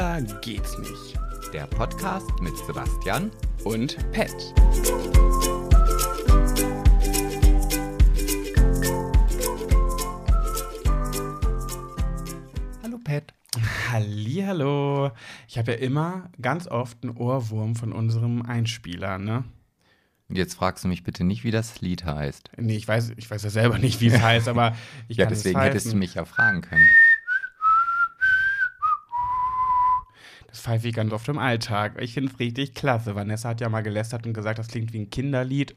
Schwuler geht's nicht. Der Podcast mit Sebastian Und Pet. Hallo Pet. Hallihallo. Ich habe ja immer ganz oft einen Ohrwurm von unserem Einspieler, ne? Jetzt fragst du mich bitte nicht, wie das Lied heißt. Nee, ich weiß, ich weiß ja selber nicht, wie es heißt, aber ich Ja, kann deswegen es hättest du mich ja fragen können. Das pfeife ich ganz oft im Alltag. Ich finde es richtig klasse. Vanessa hat ja mal gelästert und gesagt, das klingt wie ein Kinderlied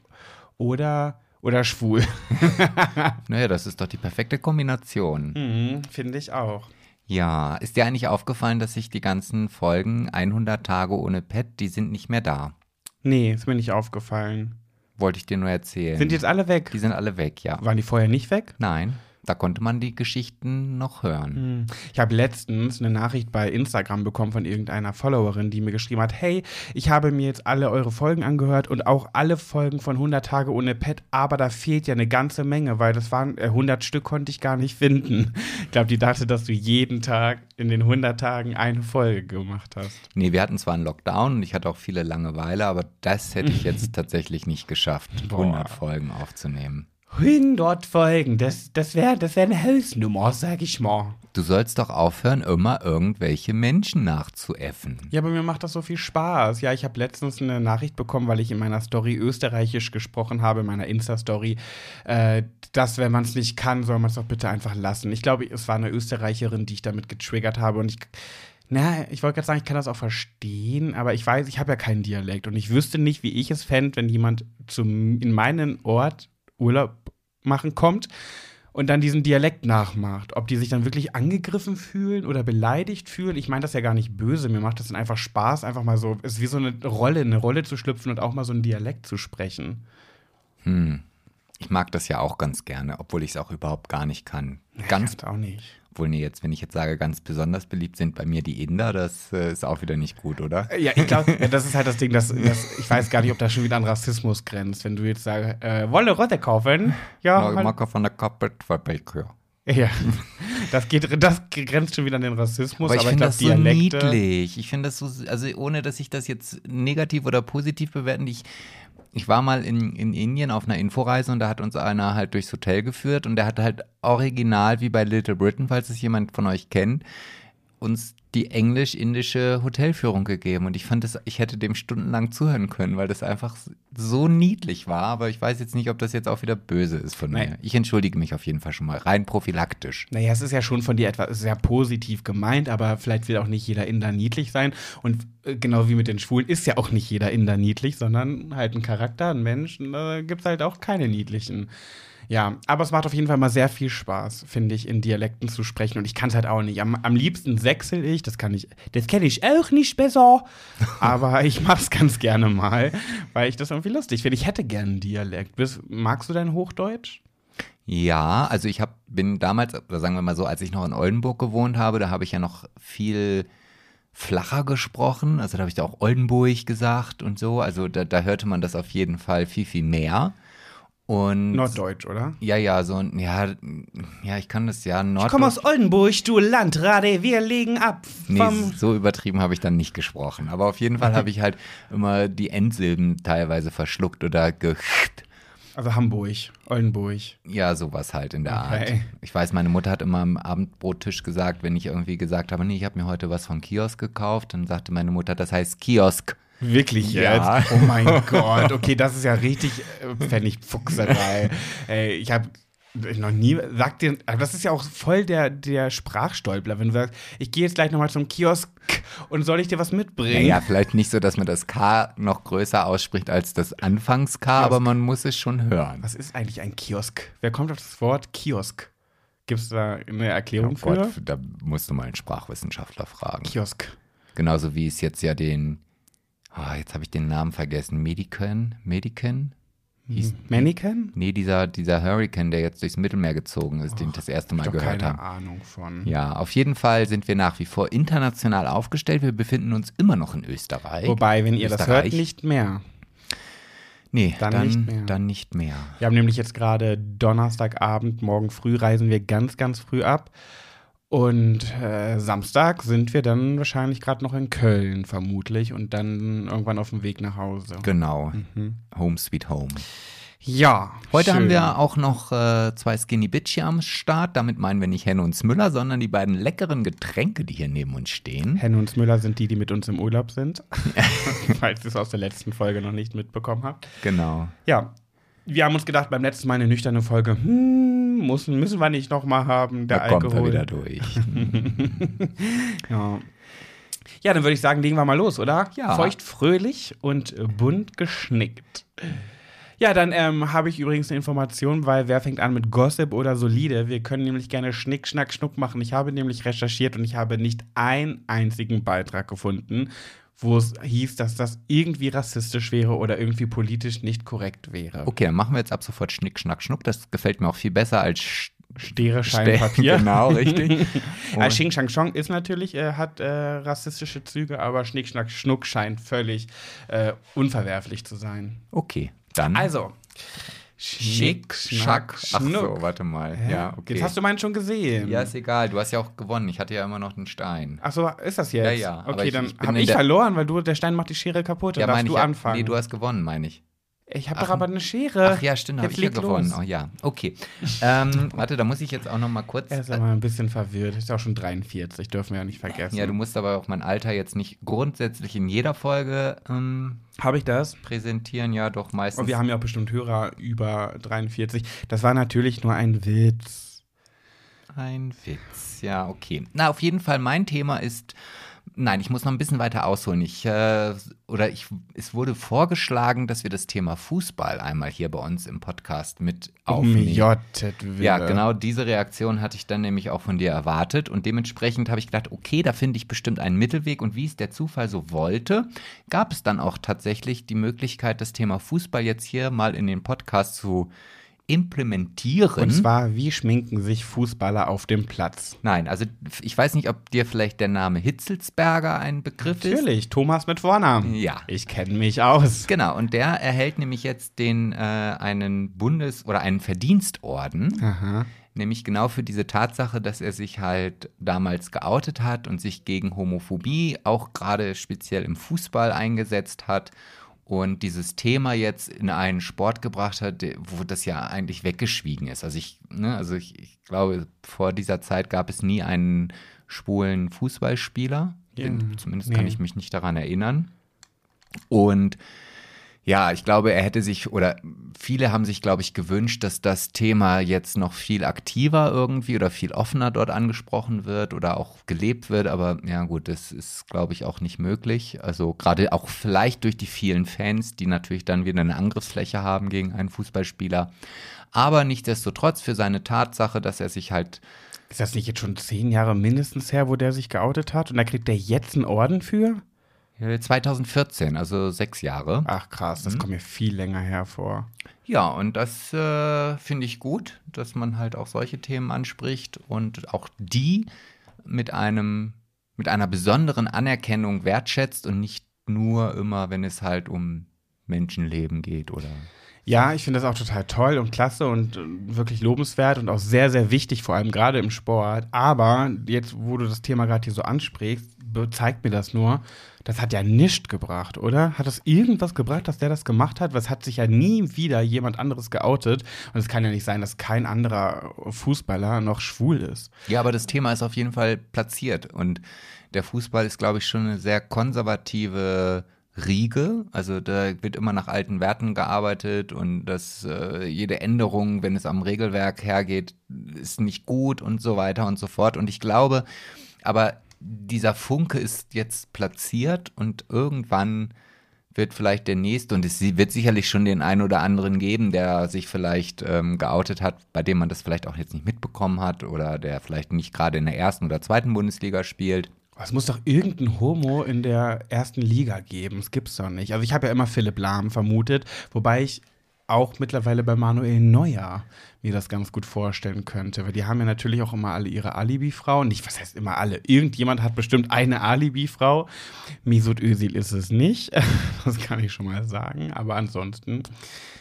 oder, oder schwul. Naja, das ist doch die perfekte Kombination. Mhm, finde ich auch. Ja, ist dir eigentlich aufgefallen, dass sich die ganzen Folgen 100 Tage ohne Pet, die sind nicht mehr da? Nee, ist mir nicht aufgefallen. Wollte ich dir nur erzählen. Sind jetzt alle weg? die sind alle weg, ja. Waren die vorher nicht weg? Nein, da konnte man die Geschichten noch hören. Ich habe letztens eine Nachricht bei Instagram bekommen von irgendeiner Followerin, die mir geschrieben hat, hey, ich habe mir jetzt alle eure Folgen angehört und auch alle Folgen von 100 Tage ohne Pet, aber da fehlt ja eine ganze Menge, weil das waren äh, 100 Stück konnte ich gar nicht finden. Ich glaube, die dachte, dass du jeden Tag in den 100 Tagen eine Folge gemacht hast. Nee, wir hatten zwar einen Lockdown und ich hatte auch viele Langeweile, aber das hätte ich jetzt tatsächlich nicht geschafft, Boah. 100 Folgen aufzunehmen. 100 Folgen, das, das wäre das wär eine Hausnummer, sag ich mal. Du sollst doch aufhören, immer irgendwelche Menschen nachzuäffen. Ja, aber mir macht das so viel Spaß. Ja, ich habe letztens eine Nachricht bekommen, weil ich in meiner Story österreichisch gesprochen habe, in meiner Insta-Story, äh, dass, wenn man es nicht kann, soll man es doch bitte einfach lassen. Ich glaube, es war eine Österreicherin, die ich damit getriggert habe und ich. Na, ich wollte gerade sagen, ich kann das auch verstehen, aber ich weiß, ich habe ja keinen Dialekt und ich wüsste nicht, wie ich es fände, wenn jemand zum, in meinen Ort Urlaub machen kommt und dann diesen Dialekt nachmacht. Ob die sich dann wirklich angegriffen fühlen oder beleidigt fühlen. Ich meine das ja gar nicht böse. Mir macht das dann einfach Spaß, einfach mal so, es ist wie so eine Rolle, eine Rolle zu schlüpfen und auch mal so einen Dialekt zu sprechen. Hm. Ich mag das ja auch ganz gerne, obwohl ich es auch überhaupt gar nicht kann. Ganz, Ich auch nicht. Obwohl nee, jetzt, wenn ich jetzt sage, ganz besonders beliebt sind bei mir die Inder, das äh, ist auch wieder nicht gut, oder? Ja, ich glaube, das ist halt das Ding, dass, dass ich weiß gar nicht, ob das schon wieder an Rassismus grenzt. Wenn du jetzt sagst, äh, Wolle Rotte kaufen, ja, Mag- halt, von der Carpetfabrik, ja. ja. Das geht, das grenzt schon wieder an den Rassismus, Aber ich finde das so niedlich. Ich finde das so, also ohne dass ich das jetzt negativ oder positiv bewerten, ich, ich war mal in, in Indien auf einer Inforeise und da hat uns einer halt durchs Hotel geführt und der hat halt original wie bei Little Britain, falls es jemand von euch kennt, uns die englisch-indische Hotelführung gegeben und ich fand das, ich hätte dem stundenlang zuhören können, weil das einfach so niedlich war, aber ich weiß jetzt nicht, ob das jetzt auch wieder böse ist von Nein. mir. Ich entschuldige mich auf jeden Fall schon mal, rein prophylaktisch. Naja, es ist ja schon von dir etwas sehr positiv gemeint, aber vielleicht will auch nicht jeder Inder niedlich sein. Und äh, genau wie mit den Schwulen ist ja auch nicht jeder Inder niedlich, sondern halt ein Charakter, ein Mensch. Und da gibt es halt auch keine niedlichen. Ja, aber es macht auf jeden Fall mal sehr viel Spaß, finde ich, in Dialekten zu sprechen. Und ich kann es halt auch nicht. Am, am liebsten sechsel ich, das kann ich, das kenne ich auch nicht besser. aber ich mache es ganz gerne mal, weil ich das irgendwie lustig finde. Ich hätte gerne einen Dialekt. Bist, magst du dein Hochdeutsch? Ja, also ich hab, bin damals, oder sagen wir mal so, als ich noch in Oldenburg gewohnt habe, da habe ich ja noch viel flacher gesprochen. Also da habe ich da auch Oldenburg gesagt und so. Also da, da hörte man das auf jeden Fall viel, viel mehr. Und Norddeutsch, oder? ja, ja, so ein, ja, ja, ich kann das ja Nord. Ich komme aus Oldenburg, du Landrade, wir legen ab Nee, so übertrieben habe ich dann nicht gesprochen. Aber auf jeden Fall habe ich halt immer die Endsilben teilweise verschluckt oder ge Also Hamburg, Oldenburg. Ja, sowas halt in der Okay. Art. Ich weiß, meine Mutter hat immer am Abendbrottisch gesagt, wenn ich irgendwie gesagt habe, nee, ich habe mir heute was vom Kiosk gekauft, dann sagte meine Mutter, das heißt Kiosk. Wirklich Ja. jetzt? Oh mein Gott. Okay, das ist ja richtig äh, Pfennigfuchserei. Ey, ich habe noch nie, sagt dir, aber das ist ja auch voll der, der Sprachstolpler, wenn du sagst, ich gehe jetzt gleich nochmal zum Kiosk und soll ich dir was mitbringen? Naja, vielleicht nicht so, dass man das K noch größer ausspricht als das Anfangs-K, aber man muss es schon hören. Was ist eigentlich ein Kiosk? Wer kommt auf das Wort Kiosk? Gibt es da eine Erklärung Oh Gott, für? da musst du mal einen Sprachwissenschaftler fragen. Kiosk. Genauso wie es jetzt ja den, ah, jetzt habe ich den Namen vergessen, Medican, Medican? Hieß, Mannequin? nee, dieser, dieser Hurricane, der jetzt durchs Mittelmeer gezogen ist, den ich das erste Mal Doch gehört keine habe. Ahnung von. Ja, auf jeden Fall sind wir nach wie vor international aufgestellt. Wir befinden uns immer noch in Österreich. Wobei, wenn ihr das hört, Österreich. nicht mehr. Nee, Dann dann, nicht mehr. dann nicht mehr. Wir haben nämlich jetzt gerade Donnerstagabend, morgen früh reisen wir ganz, ganz früh ab. Und äh, Samstag sind wir dann wahrscheinlich gerade noch in Köln, vermutlich, und dann irgendwann auf dem Weg nach Hause. Genau. Mhm. Home sweet home. Ja. Heute schön. haben wir auch noch äh, zwei Skinny Bitch hier am Start. Damit meinen wir nicht Henne und Smüller, sondern die beiden leckeren Getränke, die hier neben uns stehen. Henne und Müller sind die, die mit uns im Urlaub sind. Falls ihr es aus der letzten Folge noch nicht mitbekommen habt. Genau. Ja. Wir haben uns gedacht, beim letzten Mal eine nüchterne Folge, hm, müssen, müssen wir nicht nochmal haben, der da kommt er Alkohol. wieder durch. Ja. ja, dann würde ich sagen, legen wir mal los, oder? Ja. Feucht fröhlich und bunt geschnickt. Ja, dann ähm, habe ich übrigens eine Information, weil wer fängt an mit Gossip oder solide? Wir können nämlich gerne Schnick, Schnack, Schnuck machen. Ich habe nämlich recherchiert und ich habe nicht einen einzigen Beitrag gefunden, wo es hieß, dass das irgendwie rassistisch wäre oder irgendwie politisch nicht korrekt wäre. Okay, dann machen wir jetzt ab sofort Schnick, Schnack, Schnuck. Das gefällt mir auch viel besser als Stere, Schein, Ste- Papier. Genau, richtig. Ah, Xing Shang Chong ist natürlich, äh, hat äh, rassistische Züge, aber Schnick, Schnack, Schnuck scheint völlig äh, unverwerflich zu sein. Okay, dann. Also, Schick, Schack. Ach so, warte mal. Hä? Ja, okay. Jetzt hast du meinen schon gesehen. ja, ist egal. Du hast ja auch gewonnen. Ich hatte ja immer noch den Stein. Ach so, ist das jetzt? Ja, ja, Okay, ich- dann ich habe ich der- verloren, weil du, der Stein macht die Schere kaputt. Dann ja, darfst du ich. anfangen. Nee, du hast gewonnen, meine ich. Ich habe doch aber eine Schere. Ach ja, stimmt, habe ich ja gewonnen. los. Oh ja, okay. ähm, warte, da muss ich jetzt auch noch mal kurz. Er ist aber ein bisschen verwirrt. Ist auch schon 43, dürfen wir ja nicht vergessen. ja, du musst aber auch mein Alter jetzt nicht grundsätzlich in jeder Folge ähm, Habe ich das? präsentieren. Ja, doch meistens. Und wir haben ja auch bestimmt Hörer über 43. Das war natürlich nur ein Witz. Ein Witz, ja, okay. Na, auf jeden Fall, mein Thema ist. Nein, ich muss noch ein bisschen weiter ausholen. Ich, äh, oder ich, es wurde vorgeschlagen, dass wir das Thema Fußball einmal hier bei uns im Podcast mit aufnehmen. Wille. Ja, genau diese Reaktion hatte ich dann nämlich auch von dir erwartet und dementsprechend habe ich gedacht, okay, da finde ich bestimmt einen Mittelweg und wie es der Zufall so wollte, gab es dann auch tatsächlich die Möglichkeit, das Thema Fußball jetzt hier mal in den Podcast zu implementieren. Und zwar, wie schminken sich Fußballer auf dem Platz? Nein, also ich weiß nicht, ob dir vielleicht der Name Hitzelsberger ein Begriff ist. Natürlich, Thomas mit Vornamen. Ja. Ich kenne mich aus. Genau, und der erhält nämlich jetzt den äh, einen Bundes- oder einen Verdienstorden. Aha. Nämlich genau für diese Tatsache, dass er sich halt damals geoutet hat und sich gegen Homophobie auch gerade speziell im Fußball eingesetzt hat und dieses Thema jetzt in einen Sport gebracht hat, wo das ja eigentlich weggeschwiegen ist. Also ich, ne, also ich, ich glaube, vor dieser Zeit gab es nie einen schwulen Fußballspieler. Ja, Den, zumindest kann nee. ich mich nicht daran erinnern. Und ja, ich glaube, er hätte sich oder viele haben sich, glaube ich, gewünscht, dass das Thema jetzt noch viel aktiver irgendwie oder viel offener dort angesprochen wird oder auch gelebt wird. Aber ja, gut, das ist, glaube ich, auch nicht möglich. Also gerade auch vielleicht durch die vielen Fans, die natürlich dann wieder eine Angriffsfläche haben gegen einen Fußballspieler. Aber nichtsdestotrotz für seine Tatsache, dass er sich halt Ist das nicht jetzt schon zehn Jahre mindestens her, wo der sich geoutet hat? Und da kriegt der jetzt einen Orden für? Äh, 2014, also sechs Jahre. Ach krass, Mhm. das kommt mir viel länger hervor. Ja, und das äh, finde ich gut, dass man halt auch solche Themen anspricht und auch die mit einem, mit einer besonderen Anerkennung wertschätzt und nicht nur immer, wenn es halt um Menschenleben geht oder. Ja, ich finde das auch total toll und klasse und äh, wirklich lobenswert und auch sehr, sehr wichtig, vor allem gerade im Sport. Aber jetzt, wo du das Thema gerade hier so ansprichst, zeigt mir das nur, das hat ja nichts gebracht, oder? Hat das irgendwas gebracht, dass der das gemacht hat? Was hat sich ja nie wieder jemand anderes geoutet? Und es kann ja nicht sein, dass kein anderer Fußballer noch schwul ist. Ja, aber das Thema ist auf jeden Fall platziert und der Fußball ist, glaube ich, schon eine sehr konservative Riege. Also da wird immer nach alten Werten gearbeitet und dass äh, jede Änderung, wenn es am Regelwerk hergeht, ist nicht gut und so weiter und so fort. Und ich glaube, aber dieser Funke ist jetzt platziert und irgendwann wird vielleicht der nächste, und es wird sicherlich schon den einen oder anderen geben, der sich vielleicht ähm, geoutet hat, bei dem man das vielleicht auch jetzt nicht mitbekommen hat oder der vielleicht nicht gerade in der ersten oder zweiten Bundesliga spielt. Es muss doch irgendein Homo in der ersten Liga geben. Das gibt's doch nicht. Also ich habe ja immer Philipp Lahm vermutet, wobei ich auch mittlerweile bei Manuel Neuer mir das ganz gut vorstellen könnte. Weil die haben ja natürlich auch immer alle ihre Alibi-Frauen. Nicht, was heißt immer alle? Irgendjemand hat bestimmt eine Alibi-Frau. Misut Özil ist es nicht. Das kann ich schon mal sagen. Aber ansonsten.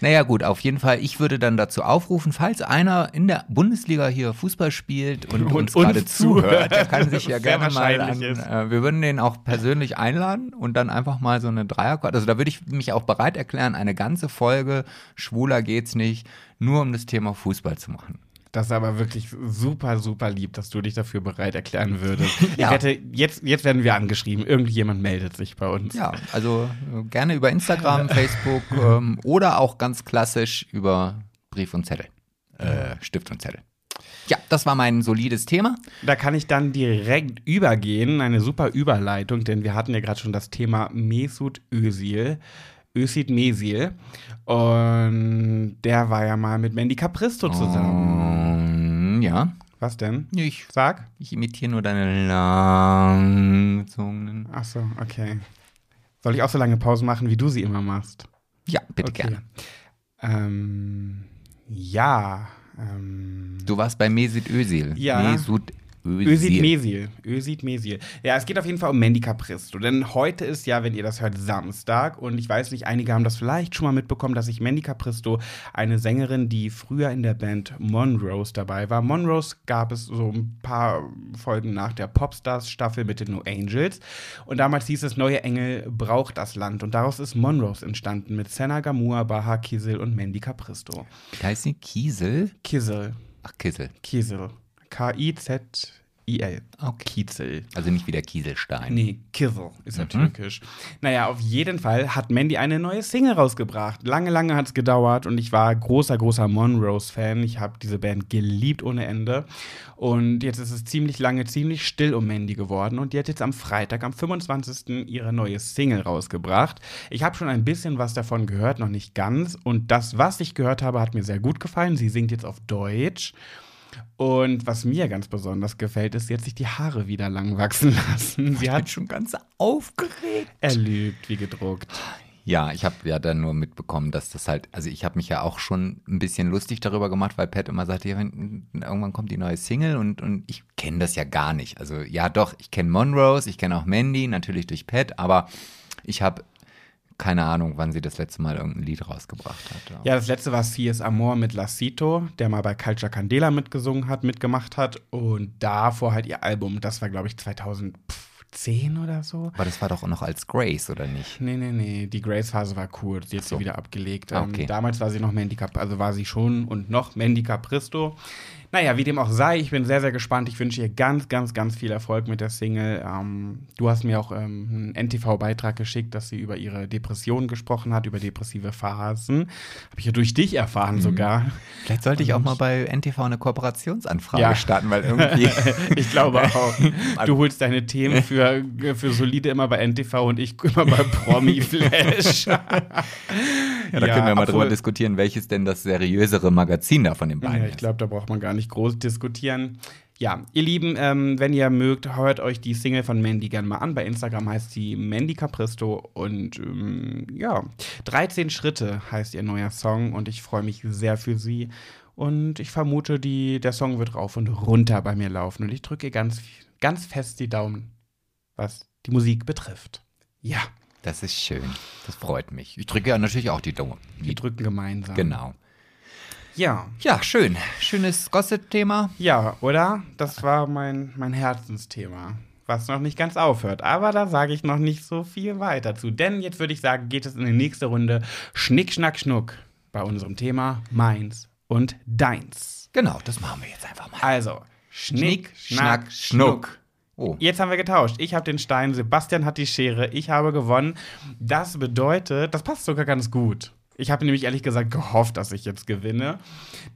Naja, gut, auf jeden Fall. Ich würde dann dazu aufrufen, falls einer in der Bundesliga hier Fußball spielt und, Und uns gerade zuhört, der kann sich ja gerne mal an, äh, wir würden den auch persönlich einladen und dann einfach mal so eine Dreierkarte. Also da würde ich mich auch bereit erklären, eine ganze Folge Schwuler geht's nicht, nur um das Thema Fußball zu machen. Das ist aber wirklich super, super lieb, dass du dich dafür bereit erklären würdest. Ja. Ich wette, jetzt, jetzt werden wir angeschrieben. Irgendjemand meldet sich bei uns. Ja, also äh, gerne über Instagram, Facebook ähm, oder auch ganz klassisch über Brief und Zettel. Äh, Stift und Zettel. Ja, das war mein solides Thema. Da kann ich dann direkt übergehen. Eine super Überleitung, denn wir hatten ja gerade schon das Thema Mesut Özil. Özil Mesil. Und der war ja mal mit Mandy Capristo zusammen. Ähm, ja, Was denn? ich, Sag. ich imitiere nur deine langgezogenen. Ach so, okay. Soll ich auch so lange Pausen machen, wie du sie immer machst? Ja, bitte Okay. gerne. Ähm, ja. Ähm, Du warst bei Mesut Özil. Ja. Mesut. Özid Mesil. Özid Mesil. Ja, es geht auf jeden Fall um Mandy Capristo. Denn heute ist ja, wenn ihr das hört, Samstag. Und ich weiß nicht, einige haben das vielleicht schon mal mitbekommen, dass ich Mandy Capristo, eine Sängerin, die früher in der Band Monrose dabei war. Monrose gab es so ein paar Folgen nach der Popstars-Staffel mit den No Angels. Und damals hieß es, Neue Engel braucht das Land. Und daraus ist Monrose entstanden mit Senna Gamua, Baha Kisil und Mandy Capristo. Wie heißt sie? Kiesel? Kisil. Ach, Kissel. Kisil. K-I-Z-I-L. Okay. Kizel. Also nicht wie der Kieselstein. Nee, Kizzle ist ja Mhm. türkisch. Naja, auf jeden Fall hat Mandy eine neue Single rausgebracht. Lange, lange hat es gedauert und ich war großer, großer Monrose-Fan. Ich habe diese Band geliebt ohne Ende. Und jetzt ist es ziemlich lange, ziemlich still um Mandy geworden. Und die hat jetzt am Freitag, am 25. ihre neue Single rausgebracht. Ich habe schon ein bisschen was davon gehört, noch nicht ganz. Und das, was ich gehört habe, hat mir sehr gut gefallen. Sie singt jetzt auf Deutsch. Und was mir ganz besonders gefällt, ist, sie hat sich die Haare wieder lang wachsen lassen. Sie Ich hat bin schon ganz aufgeregt. er lügt wie gedruckt. Ja, ich habe ja dann nur mitbekommen, dass das halt, also ich habe mich ja auch schon ein bisschen lustig darüber gemacht, weil Pat immer sagte, ja, wenn, irgendwann kommt die neue Single und, und ich kenne das ja gar nicht. Also ja doch, ich kenne Monrose, ich kenne auch Mandy, natürlich durch Pat, aber ich habe keine Ahnung, wann sie das letzte Mal irgendein Lied rausgebracht hat. Ja, das letzte war C.S. Amor mit Lacito, der mal bei Culture Candela mitgesungen hat, mitgemacht hat. Und davor halt ihr Album, das war, glaube ich, 2010 oder so. Aber das war doch noch als Grace, oder nicht? Nee, nee, nee, die Grace-Phase war cool, sie hat so. sie wieder abgelegt. Ah, Ähm, okay. damals war sie noch Mandy Cap, also war sie schon und noch Mandy Capristo. Naja, wie dem auch sei, ich bin sehr, sehr gespannt. Ich wünsche ihr ganz, ganz, ganz viel Erfolg mit der Single. Ähm, du hast mir auch ähm, einen NTV-Beitrag geschickt, dass sie über ihre Depressionen gesprochen hat, über depressive Phasen. Habe ich ja durch dich erfahren sogar. Vielleicht sollte ich auch mal bei NTV eine Kooperationsanfrage Ja. starten, weil irgendwie. ich glaube auch. Du holst deine Themen für, für solide immer bei NTV und ich immer bei Promi Flash. Ja, da können wir mal drüber diskutieren, welches denn das seriösere Magazin da von den beiden Ja, ich glaube, da braucht man gar nicht groß diskutieren. Ja, ihr Lieben, ähm, wenn ihr mögt, hört euch die Single von Mandy gerne mal an. Bei Instagram heißt sie Mandy Capristo und ähm, ja, 13 Schritte heißt ihr neuer Song und ich freue mich sehr für sie. Und ich vermute, die, der Song wird rauf und runter bei mir laufen und ich drücke ihr ganz, ganz fest die Daumen, was die Musik betrifft. Ja, Das ist schön. Das freut mich. Ich drücke ja natürlich auch die Daumen. wir drücken gemeinsam. Genau. Ja. Ja, schön. Schönes Gossip-Thema. Ja, oder? Das war mein, mein Herzensthema, was noch nicht ganz aufhört. Aber da sage ich noch nicht so viel weiter zu. Denn jetzt würde ich sagen, geht es in die nächste Runde Schnick, Schnack, Schnuck bei unserem Thema Meins und Deins. Genau, das machen wir jetzt einfach mal. Also, Schnick, Schnack, Schnuck. Schnuck. Oh, Jetzt haben wir getauscht. Ich habe den Stein, Sebastian hat die Schere, ich habe gewonnen. Das bedeutet, das passt sogar ganz gut. Ich habe nämlich ehrlich gesagt gehofft, dass ich jetzt gewinne.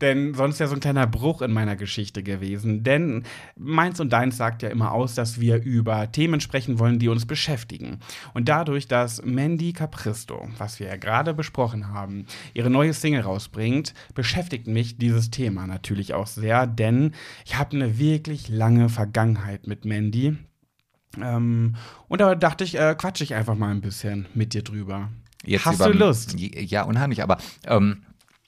Denn sonst wäre so ein kleiner Bruch in meiner Geschichte gewesen. Denn meins und deins sagt ja immer aus, dass wir über Themen sprechen wollen, die uns beschäftigen. Und dadurch, dass Mandy Capristo, was wir ja gerade besprochen haben, ihre neue Single rausbringt, beschäftigt mich dieses Thema natürlich auch sehr. Denn ich habe eine wirklich lange Vergangenheit mit Mandy. Ähm, und da dachte ich, äh, quatsche ich einfach mal ein bisschen mit dir drüber. Jetzt Hast über- du Lust? Ja, unheimlich. Aber ähm,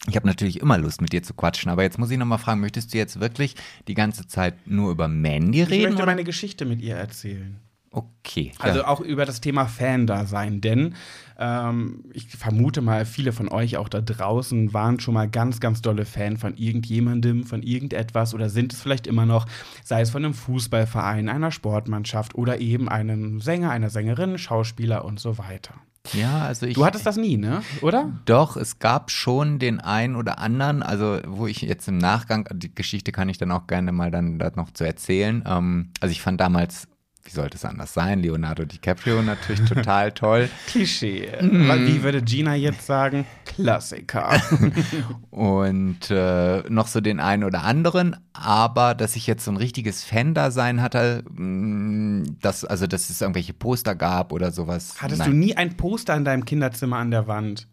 Ich habe natürlich immer Lust, mit dir zu quatschen, aber jetzt muss ich noch mal fragen, möchtest du jetzt wirklich die ganze Zeit nur über Mandy Ich reden? möchte oder? meine Geschichte mit ihr erzählen. Okay. Also ja. auch über das Thema Fan-Dasein, denn ähm, ich vermute mal, viele von euch auch da draußen waren schon mal ganz, ganz dolle Fan von irgendjemandem, von irgendetwas oder sind es vielleicht immer noch, sei es von einem Fußballverein, einer Sportmannschaft oder eben einem Sänger, einer Sängerin, Schauspieler und so weiter. Ja, also ich. Du hattest das nie, ne? Oder? Doch, es gab schon den einen oder anderen, also wo ich jetzt im Nachgang, die Geschichte kann ich dann auch gerne mal dann da noch zu erzählen. Ähm, also ich fand damals, wie sollte es anders sein, Leonardo DiCaprio natürlich total toll. Klischee. Mhm. Wie würde Gina jetzt sagen? Klassiker. Und äh, noch so den einen oder anderen, aber dass ich jetzt so ein richtiges Fan-Dasein hatte, mh, dass, also dass es irgendwelche Poster gab oder sowas. Hattest Nein. du nie ein Poster in deinem Kinderzimmer an der Wand?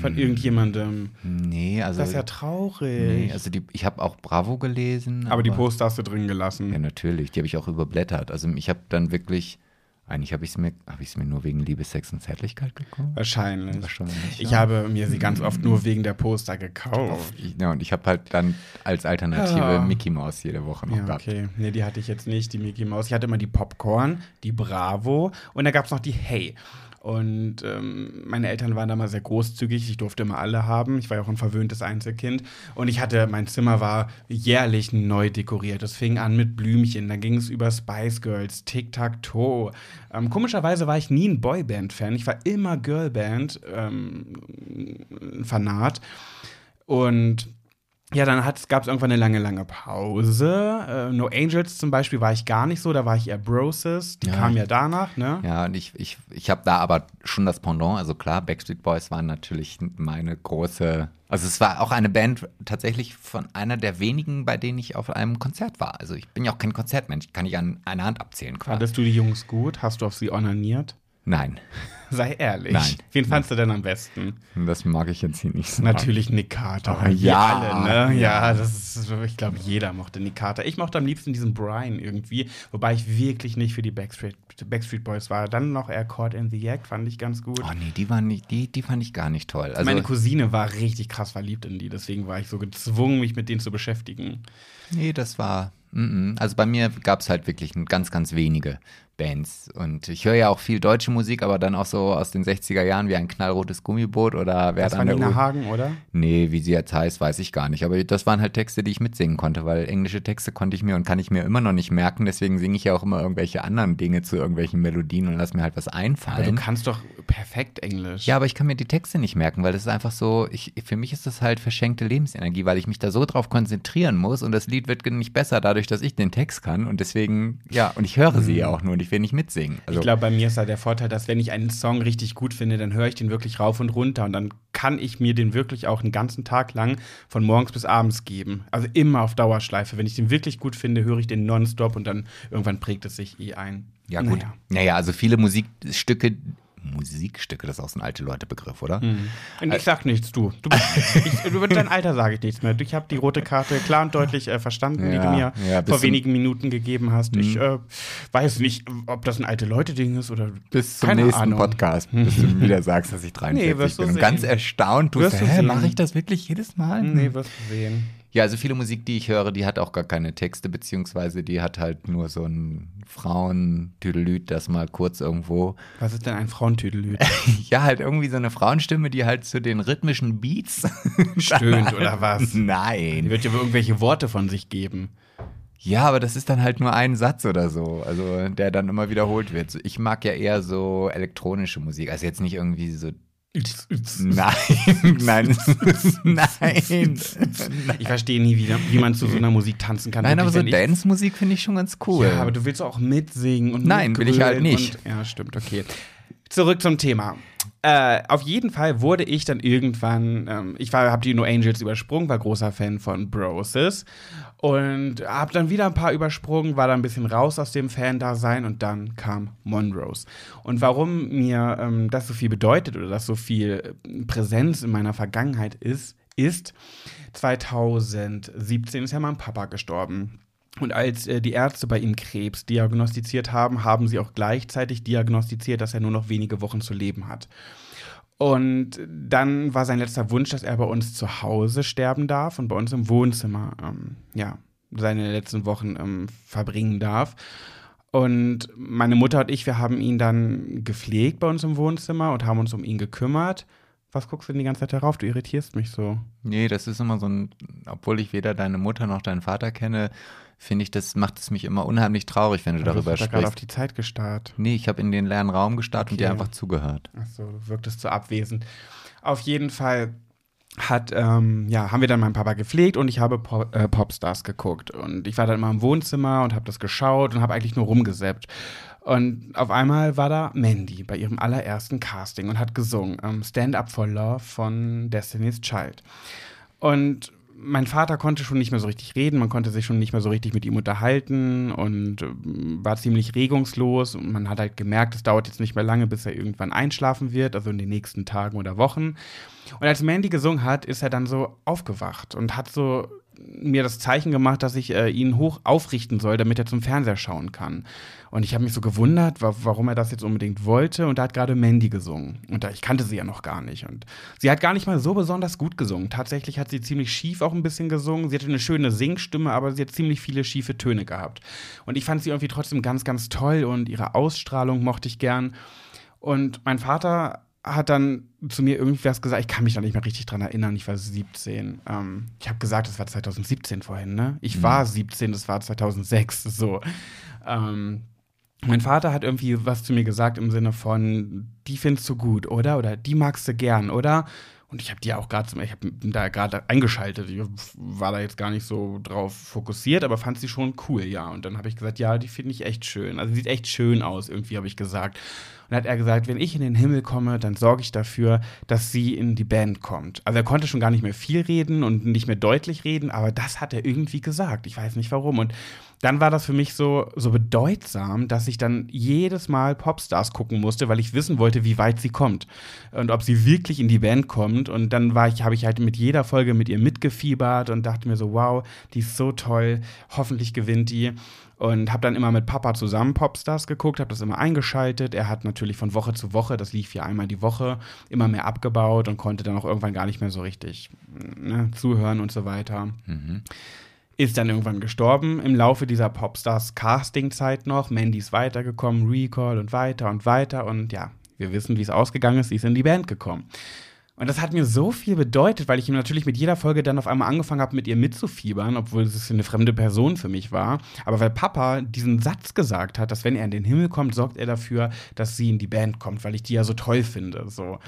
Von irgendjemandem? Nee, also. Das ist ja traurig. nee, also die, ich habe auch Bravo gelesen. aber die Poster hast du drin gelassen. Ja, natürlich. Die habe ich auch überblättert. Also ich habe dann wirklich, eigentlich habe ich es mir, habe ich es mir nur wegen Liebe, Sex und Zärtlichkeit gekauft. Wahrscheinlich. Wahrscheinlich, Ich ja. habe mir sie ganz oft nur wegen der Poster gekauft. Ja, und ich habe halt dann als Alternative Ja. Mickey Mouse jede Woche noch Ja, gehabt. okay. Nee, die hatte ich jetzt nicht, die Mickey Mouse. Ich hatte immer die Popcorn, die Bravo und da gab es noch die Hey. Und ähm, meine Eltern waren da mal sehr großzügig. Ich durfte immer alle haben. Ich war ja auch ein verwöhntes Einzelkind. Und ich hatte, mein Zimmer war jährlich neu dekoriert. Es fing an mit Blümchen, dann ging es über Spice Girls, Tic-Tac-Toe. Ähm, komischerweise war ich nie ein Boyband-Fan. Ich war immer Girlband, ähm. Und ja, dann gab es irgendwann eine lange, lange Pause. Äh, no Angels zum Beispiel war ich gar nicht so, da war ich eher Broses. Die Ja. kam ja danach, ne? Ja, und ich, ich, ich habe da aber schon das Pendant. Also klar, Backstreet Boys waren natürlich meine große. Also es war auch eine Band tatsächlich von einer der wenigen, bei denen ich auf einem Konzert war. Also ich bin ja auch kein Konzertmensch. Kann ich an einer Hand abzählen quasi. Fandest du die Jungs gut? Hast du auf sie onaniert? Nein, Sei ehrlich. Nein. Wen fandst du denn am besten? das mag ich jetzt hier nicht sagen. Natürlich Nick Carter. Oh, ja, alle, ne? Ja, ja. das ist, ich glaube, jeder mochte Nick Carter. Ich mochte am liebsten diesen Brian irgendwie, wobei ich wirklich nicht für die Backstreet, Backstreet Boys war. Dann noch eher Caught in the Act, fand ich ganz gut. Oh nee, die waren nicht, die, die fand ich gar nicht toll. Also, Meine Cousine war richtig krass verliebt in die, deswegen war ich so gezwungen, mich mit denen zu beschäftigen. nee, das war. Mm -mm. Also bei mir gab es halt wirklich ganz, ganz wenige Bands. Und ich höre ja auch viel deutsche Musik, aber dann auch so aus den 60er Jahren wie ein knallrotes Gummiboot oder wer Das war dann Nina Hagen, oder? Nee, wie sie jetzt heißt, weiß ich gar nicht. Aber das waren halt Texte, die ich mitsingen konnte, weil englische Texte konnte ich mir und kann ich mir immer noch nicht merken. Deswegen singe ich ja auch immer irgendwelche anderen Dinge zu irgendwelchen Melodien und lass mir halt was Aber einfallen. du kannst doch perfekt Englisch. Ja, aber ich kann mir die Texte nicht merken, weil das ist einfach so, ich, für mich ist das halt verschenkte Lebensenergie, weil ich mich da so drauf konzentrieren muss und das Lied wird nicht besser dadurch, dass ich den Text kann und deswegen, ja, und ich höre sie ja auch nur und ich will nicht mitsingen. Also, Ich glaube, bei mir ist da der Vorteil, dass wenn ich einen Song richtig gut finde, dann höre ich den wirklich rauf und runter und dann kann ich mir den wirklich auch einen ganzen Tag lang von morgens bis abends geben. Also immer auf Dauerschleife. Wenn ich den wirklich gut finde, höre ich den nonstop und dann irgendwann prägt es sich eh ein. ja gut. Naja. Naja, also viele Musikstücke, Musikstücke, das ist auch so ein alte Leute-Begriff, oder? Und ich sag nichts, du. du ich, über dein Alter sage ich nichts mehr. Ich habe die rote Karte klar und deutlich äh, verstanden, die Ja, du mir ja, vor wenigen Minuten gegeben hast. Ich äh, weiß nicht, ob das ein alte Leute-Ding ist oder Bis zum keine nächsten Ahnung. Podcast, bis du wieder sagst, dass ich 43 Nee, bin. Und sehen. ganz erstaunt, du Wirst sagst, du hä, mache ich das wirklich jedes Mal? Nee, wirst du sehen. Ja, also viele Musik, die ich höre, die hat auch gar keine Texte, beziehungsweise die hat halt nur so ein Frauentüdelüt, das mal kurz irgendwo, Was ist denn ein Frauentüdelüt? ja, halt irgendwie so eine Frauenstimme, die halt zu den rhythmischen Beats Stöhnt oder was? Die Nein. wird ja irgendwelche Worte von sich geben. Ja, aber das ist dann halt nur ein Satz oder so, also der dann immer wiederholt wird. Ich mag ja eher so elektronische Musik, also jetzt nicht irgendwie so. Nein, nein, nein. Ich verstehe nie, wie, wie man zu so einer Musik tanzen kann. Nein, aber so Dance-Musik finde ich schon ganz cool. Ja, aber du willst auch mitsingen und Nein, will ich halt nicht. Und, ja, stimmt, okay. Zurück zum Thema. Äh, auf jeden Fall wurde ich dann irgendwann, ähm, ich habe die No Angels übersprungen, war großer Fan von Broses und habe dann wieder ein paar übersprungen, war dann ein bisschen raus aus dem Fan-Dasein und dann kam Monrose. Und warum mir ähm, das so viel bedeutet oder das so viel äh, Präsenz in meiner Vergangenheit ist, ist 2017 ist ja mein Papa gestorben. Und als äh, die Ärzte bei ihm Krebs diagnostiziert haben, haben sie auch gleichzeitig diagnostiziert, dass er nur noch wenige Wochen zu leben hat. Und dann war sein letzter Wunsch, dass er bei uns zu Hause sterben darf und bei uns im Wohnzimmer, ähm, ja, seine letzten Wochen ähm, verbringen darf. Und meine Mutter und ich, wir haben ihn dann gepflegt bei uns im Wohnzimmer und haben uns um ihn gekümmert. Was guckst du denn die ganze Zeit darauf? Du irritierst mich so. Nee, das ist immer so ein, obwohl ich weder deine Mutter noch deinen Vater kenne, finde ich, das macht es mich immer unheimlich traurig, wenn du Aber darüber du hast da gerade auf sprichst. die Zeit gestarrt. Nee, ich habe in den leeren Raum gestarrt und dir Okay. einfach zugehört. Achso, du wirktest so abwesend. Auf jeden Fall hat, ähm, ja, haben wir dann meinen Papa gepflegt und ich habe Pop, äh, Popstars geguckt. Und ich war dann immer im Wohnzimmer und habe das geschaut und habe eigentlich nur rumgesäppt. Und auf einmal war da Mandy bei ihrem allerersten Casting und hat gesungen ähm, Stand Up for Love von Destiny's Child. Und mein Vater konnte schon nicht mehr so richtig reden, man konnte sich schon nicht mehr so richtig mit ihm unterhalten und ähm, war ziemlich regungslos. Und man hat halt gemerkt, es dauert jetzt nicht mehr lange, bis er irgendwann einschlafen wird, also in den nächsten Tagen oder Wochen. Und als Mandy gesungen hat, ist er dann so aufgewacht und hat so mir das Zeichen gemacht, dass ich äh, ihn hoch aufrichten soll, damit er zum Fernseher schauen kann. Und ich habe mich so gewundert, wa warum er das jetzt unbedingt wollte. Und da hat gerade Mandy gesungen. Und da, ich kannte sie ja noch gar nicht. Und sie hat gar nicht mal so besonders gut gesungen. Tatsächlich hat sie ziemlich schief auch ein bisschen gesungen. Sie hatte eine schöne Singstimme, aber sie hat ziemlich viele schiefe Töne gehabt. Und ich fand sie irgendwie trotzdem ganz, ganz toll und ihre Ausstrahlung mochte ich gern. Und mein Vater hat dann zu mir irgendwas gesagt, ich kann mich da nicht mehr richtig dran erinnern, ich war 17. Ähm, ich habe gesagt, es war 2017 vorhin, ne? Ich war 17, das war 2006, so. Ähm, mein Vater hat irgendwie was zu mir gesagt im Sinne von, die findest du gut, oder? Oder die magst du gern, oder? Und ich habe die auch gerade, ich habe da gerade eingeschaltet. Ich war da jetzt gar nicht so drauf fokussiert, aber fand sie schon cool, ja. Und dann habe ich gesagt, ja, die finde ich echt schön. Also sieht echt schön aus, irgendwie habe ich gesagt. Und hat er gesagt, wenn ich in den Himmel komme, dann sorge ich dafür, dass sie in die Band kommt. Also er konnte schon gar nicht mehr viel reden und nicht mehr deutlich reden, aber das hat er irgendwie gesagt. Ich weiß nicht warum. Und dann war das für mich so, so bedeutsam, dass ich dann jedes Mal Popstars gucken musste, weil ich wissen wollte, wie weit sie kommt und ob sie wirklich in die Band kommt. Und dann war ich, habe ich halt mit jeder Folge mit ihr mitgefiebert und dachte mir so, wow, die ist so toll, hoffentlich gewinnt die. Und habe dann immer mit Papa zusammen Popstars geguckt, habe das immer eingeschaltet. Er hat natürlich von Woche zu Woche, das lief ja einmal die Woche, immer mehr abgebaut und konnte dann auch irgendwann gar nicht mehr so richtig ne, zuhören und so weiter ist dann irgendwann gestorben im Laufe dieser Popstars Casting-Zeit noch. Mandy ist weitergekommen, Recall und weiter und weiter. Und ja, wir wissen, wie es ausgegangen ist. Sie ist in die Band gekommen. Und das hat mir so viel bedeutet, weil ich ihm natürlich mit jeder Folge dann auf einmal angefangen habe, mit ihr mitzufiebern, obwohl es eine fremde Person für mich war. Aber weil Papa diesen Satz gesagt hat, dass wenn er in den Himmel kommt, sorgt er dafür, dass sie in die Band kommt, weil ich die ja so toll finde. So.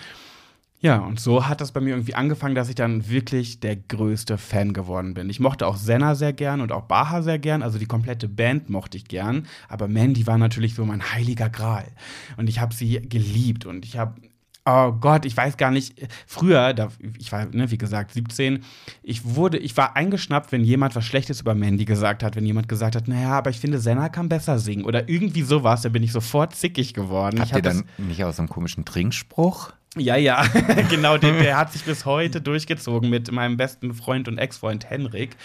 Ja, und so hat das bei mir irgendwie angefangen, dass ich dann wirklich der größte Fan geworden bin. Ich mochte auch Senna sehr gern und auch Baha sehr gern, also die komplette Band mochte ich gern, aber Mandy war natürlich so mein heiliger Gral. Und ich habe sie geliebt und ich habe Oh Gott, ich weiß gar nicht. Früher, da, ich war, ne, wie gesagt, 17, ich wurde, ich war eingeschnappt, wenn jemand was Schlechtes über Mandy gesagt hat, wenn jemand gesagt hat, naja, aber ich finde, Senna kann besser singen oder irgendwie sowas, da bin ich sofort zickig geworden. Habt ich ihr hab das- dann nicht aus so einem komischen Trinkspruch? Ja, ja, genau, der, der hat sich bis heute durchgezogen mit meinem besten Freund und Ex-Freund Henrik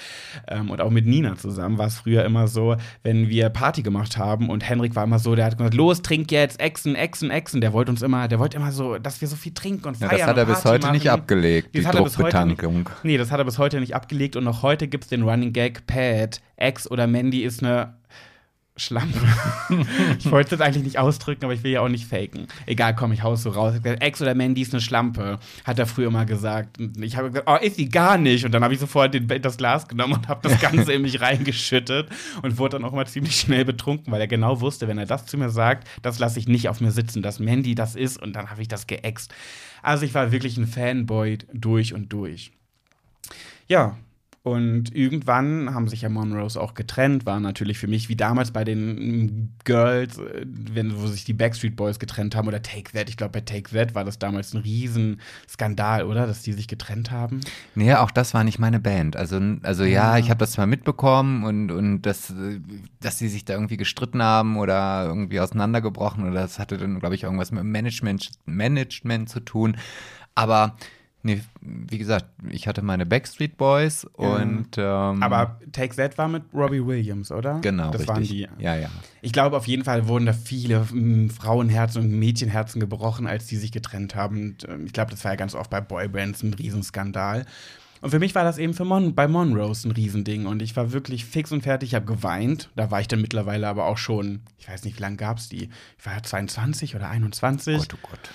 ähm, und auch mit Nina zusammen. War es früher immer so, wenn wir Party gemacht haben und Henrik war immer so, der hat gesagt, los, trink jetzt, Exen, Exen, Exen. Der wollte uns immer, der wollte immer so, dass wir so viel trinken und Ja, feiern das hat er bis heute nicht machen. abgelegt, die Das nicht- Druckbetankung. Nee, das hat er bis heute nicht abgelegt und noch heute gibt es den Running Gag, Pat, Ex oder Mandy ist eine Schlampe. ich wollte es eigentlich nicht ausdrücken, aber ich will ja auch nicht faken. Egal, komm, ich hau's so raus. Gesagt, Ex oder Mandy ist eine Schlampe, hat er früher mal gesagt. Und ich habe gesagt, oh, ist sie gar nicht. Und dann habe ich sofort den, das Glas genommen und habe das Ganze in mich reingeschüttet und wurde dann auch mal ziemlich schnell betrunken, weil er genau wusste, wenn er das zu mir sagt, das lasse ich nicht auf mir sitzen, dass Mandy das ist. Und dann habe ich das geäxt. Also ich war wirklich ein Fanboy durch und durch. Ja, und irgendwann haben sich ja Monrose auch getrennt, war natürlich für mich wie damals bei den Girls, äh, wenn, wo sich die Backstreet Boys getrennt haben oder Take That. Ich glaube, bei Take That war das damals ein Riesenskandal, oder? Dass die sich getrennt haben. Nee, auch das war nicht meine Band. Also, also ja, ich habe das zwar mitbekommen und, und das, äh, dass sie sich da irgendwie gestritten haben oder irgendwie auseinandergebrochen oder das hatte dann, glaube ich, irgendwas mit Management, Management zu tun. Aber Nee, wie gesagt, ich hatte meine Backstreet Boys und. Ähm, Aber Take That war mit Robbie Williams, oder? Genau, das richtig. waren die. Ja, ja. Ich glaube, auf jeden Fall wurden da viele m, Frauenherzen und Mädchenherzen gebrochen, als die sich getrennt haben. Und, ähm, ich glaube, das war ja ganz oft bei Boybands ein Riesenskandal. Und für mich war das eben für Mon bei Monrose ein Riesending. Und ich war wirklich fix und fertig. Ich habe geweint. Da war ich dann mittlerweile aber auch schon, ich weiß nicht, wie lange gab es die? Ich war ja 22 oder 21. Gott, oh Gott.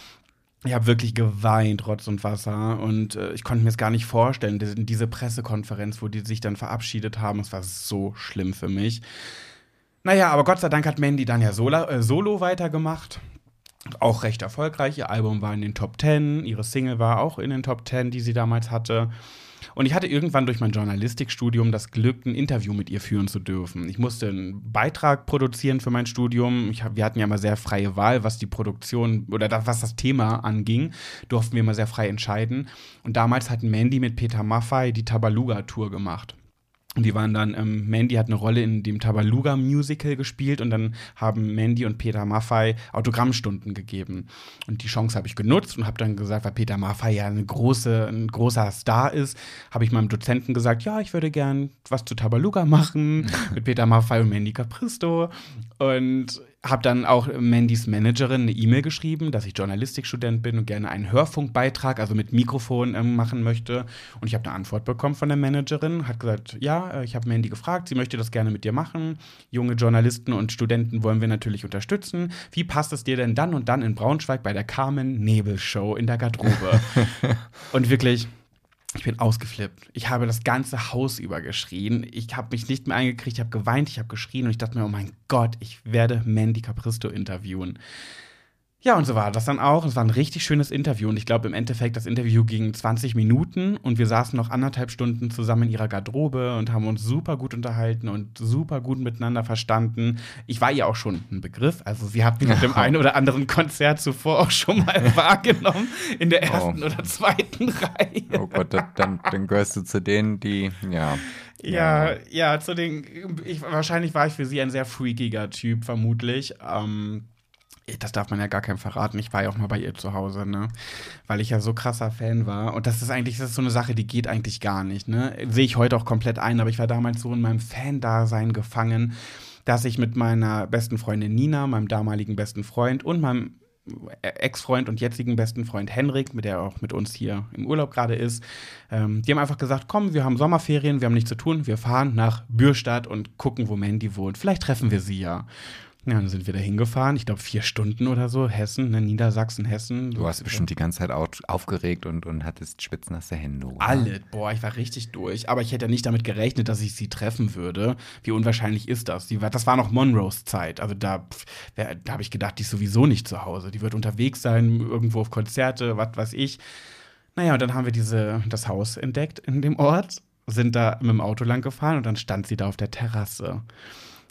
Ich habe wirklich geweint, Rotz und Wasser. Und äh, ich konnte mir es gar nicht vorstellen, diese, diese Pressekonferenz, wo die sich dann verabschiedet haben. Es war so schlimm für mich. Naja, aber Gott sei Dank hat Mandy dann ja Solo, äh, Solo weitergemacht. Auch recht erfolgreich. Ihr Album war in den Top 10. Ihre Single war auch in den Top 10, die sie damals hatte. Und ich hatte irgendwann durch mein Journalistikstudium das Glück, ein Interview mit ihr führen zu dürfen. Ich musste einen Beitrag produzieren für mein Studium. Hab, wir hatten ja immer sehr freie Wahl, was die Produktion oder das, was das Thema anging, durften wir immer sehr frei entscheiden. Und damals hat Mandy mit Peter Maffay die Tabaluga-Tour gemacht. Und die waren dann, ähm, Mandy hat eine Rolle in dem Tabaluga-Musical gespielt und dann haben Mandy und Peter Maffay Autogrammstunden gegeben. Und die Chance habe ich genutzt und habe dann gesagt, weil Peter Maffay ja eine große, ein großer Star ist, habe ich meinem Dozenten gesagt, ja, ich würde gern was zu Tabaluga machen mit Peter Maffay und Mandy Capristo. Und habe dann auch Mandys Managerin eine E-Mail geschrieben, dass ich Journalistikstudent bin und gerne einen Hörfunkbeitrag, also mit Mikrofon ähm, machen möchte. Und ich habe eine Antwort bekommen von der Managerin, hat gesagt, ja, äh, ich habe Mandy gefragt, sie möchte das gerne mit dir machen. Junge Journalisten und Studenten wollen wir natürlich unterstützen. Wie passt es dir denn dann und dann in Braunschweig bei der Carmen Nebel Show in der Garderobe? und wirklich, ich bin ausgeflippt. Ich habe das ganze Haus über geschrien. Ich habe mich nicht mehr eingekriegt, ich habe geweint, ich habe geschrien und ich dachte mir, oh mein Gott, ich werde Mandy Capristo interviewen. Ja, und so war das dann auch. Es war ein richtig schönes Interview und ich glaube im Endeffekt, das Interview ging 20 Minuten und wir saßen noch anderthalb Stunden zusammen in ihrer Garderobe und haben uns super gut unterhalten und super gut miteinander verstanden. Ich war ihr auch schon ein Begriff, also sie hat mich mit dem einen oder anderen Konzert zuvor auch schon mal wahrgenommen in der ersten Oh. oder zweiten Reihe. Oh Gott, da- dann, dann gehörst du zu denen, die, ja. Ja, ja, zu den. Ich, wahrscheinlich war ich für sie ein sehr freakiger Typ, vermutlich. Ähm, das darf man ja gar keinem verraten. Ich war ja auch mal bei ihr zu Hause, ne? Weil ich ja so krasser Fan war. Und das ist eigentlich, das ist so eine Sache, die geht eigentlich gar nicht, ne? Sehe ich heute auch komplett ein, aber ich war damals so in meinem Fan-Dasein gefangen, dass ich mit meiner besten Freundin Nina, meinem damaligen besten Freund und meinem Ex-Freund und jetzigen besten Freund Henrik, mit der er auch mit uns hier im Urlaub gerade ist, ähm, die haben einfach gesagt, komm, wir haben Sommerferien, wir haben nichts zu tun, wir fahren nach Bürstadt und gucken, wo Mandy wohnt. Vielleicht treffen wir sie ja. Ja, dann sind wir da hingefahren, ich glaube vier Stunden oder so, Hessen, ne, Niedersachsen, Hessen. Du warst bestimmt die ganze Zeit au- aufgeregt und, und hattest spitznasse Hände. oder? Alle, boah, ich war richtig durch. Aber ich hätte ja nicht damit gerechnet, dass ich sie treffen würde. Wie unwahrscheinlich ist das? Die war, das war noch Monroes Zeit. Also da, da habe ich gedacht, die ist sowieso nicht zu Hause. Die wird unterwegs sein, irgendwo auf Konzerte, was weiß ich. Naja, und dann haben wir diese, das Haus entdeckt in dem Ort, sind da mit dem Auto lang gefahren und dann stand sie da auf der Terrasse.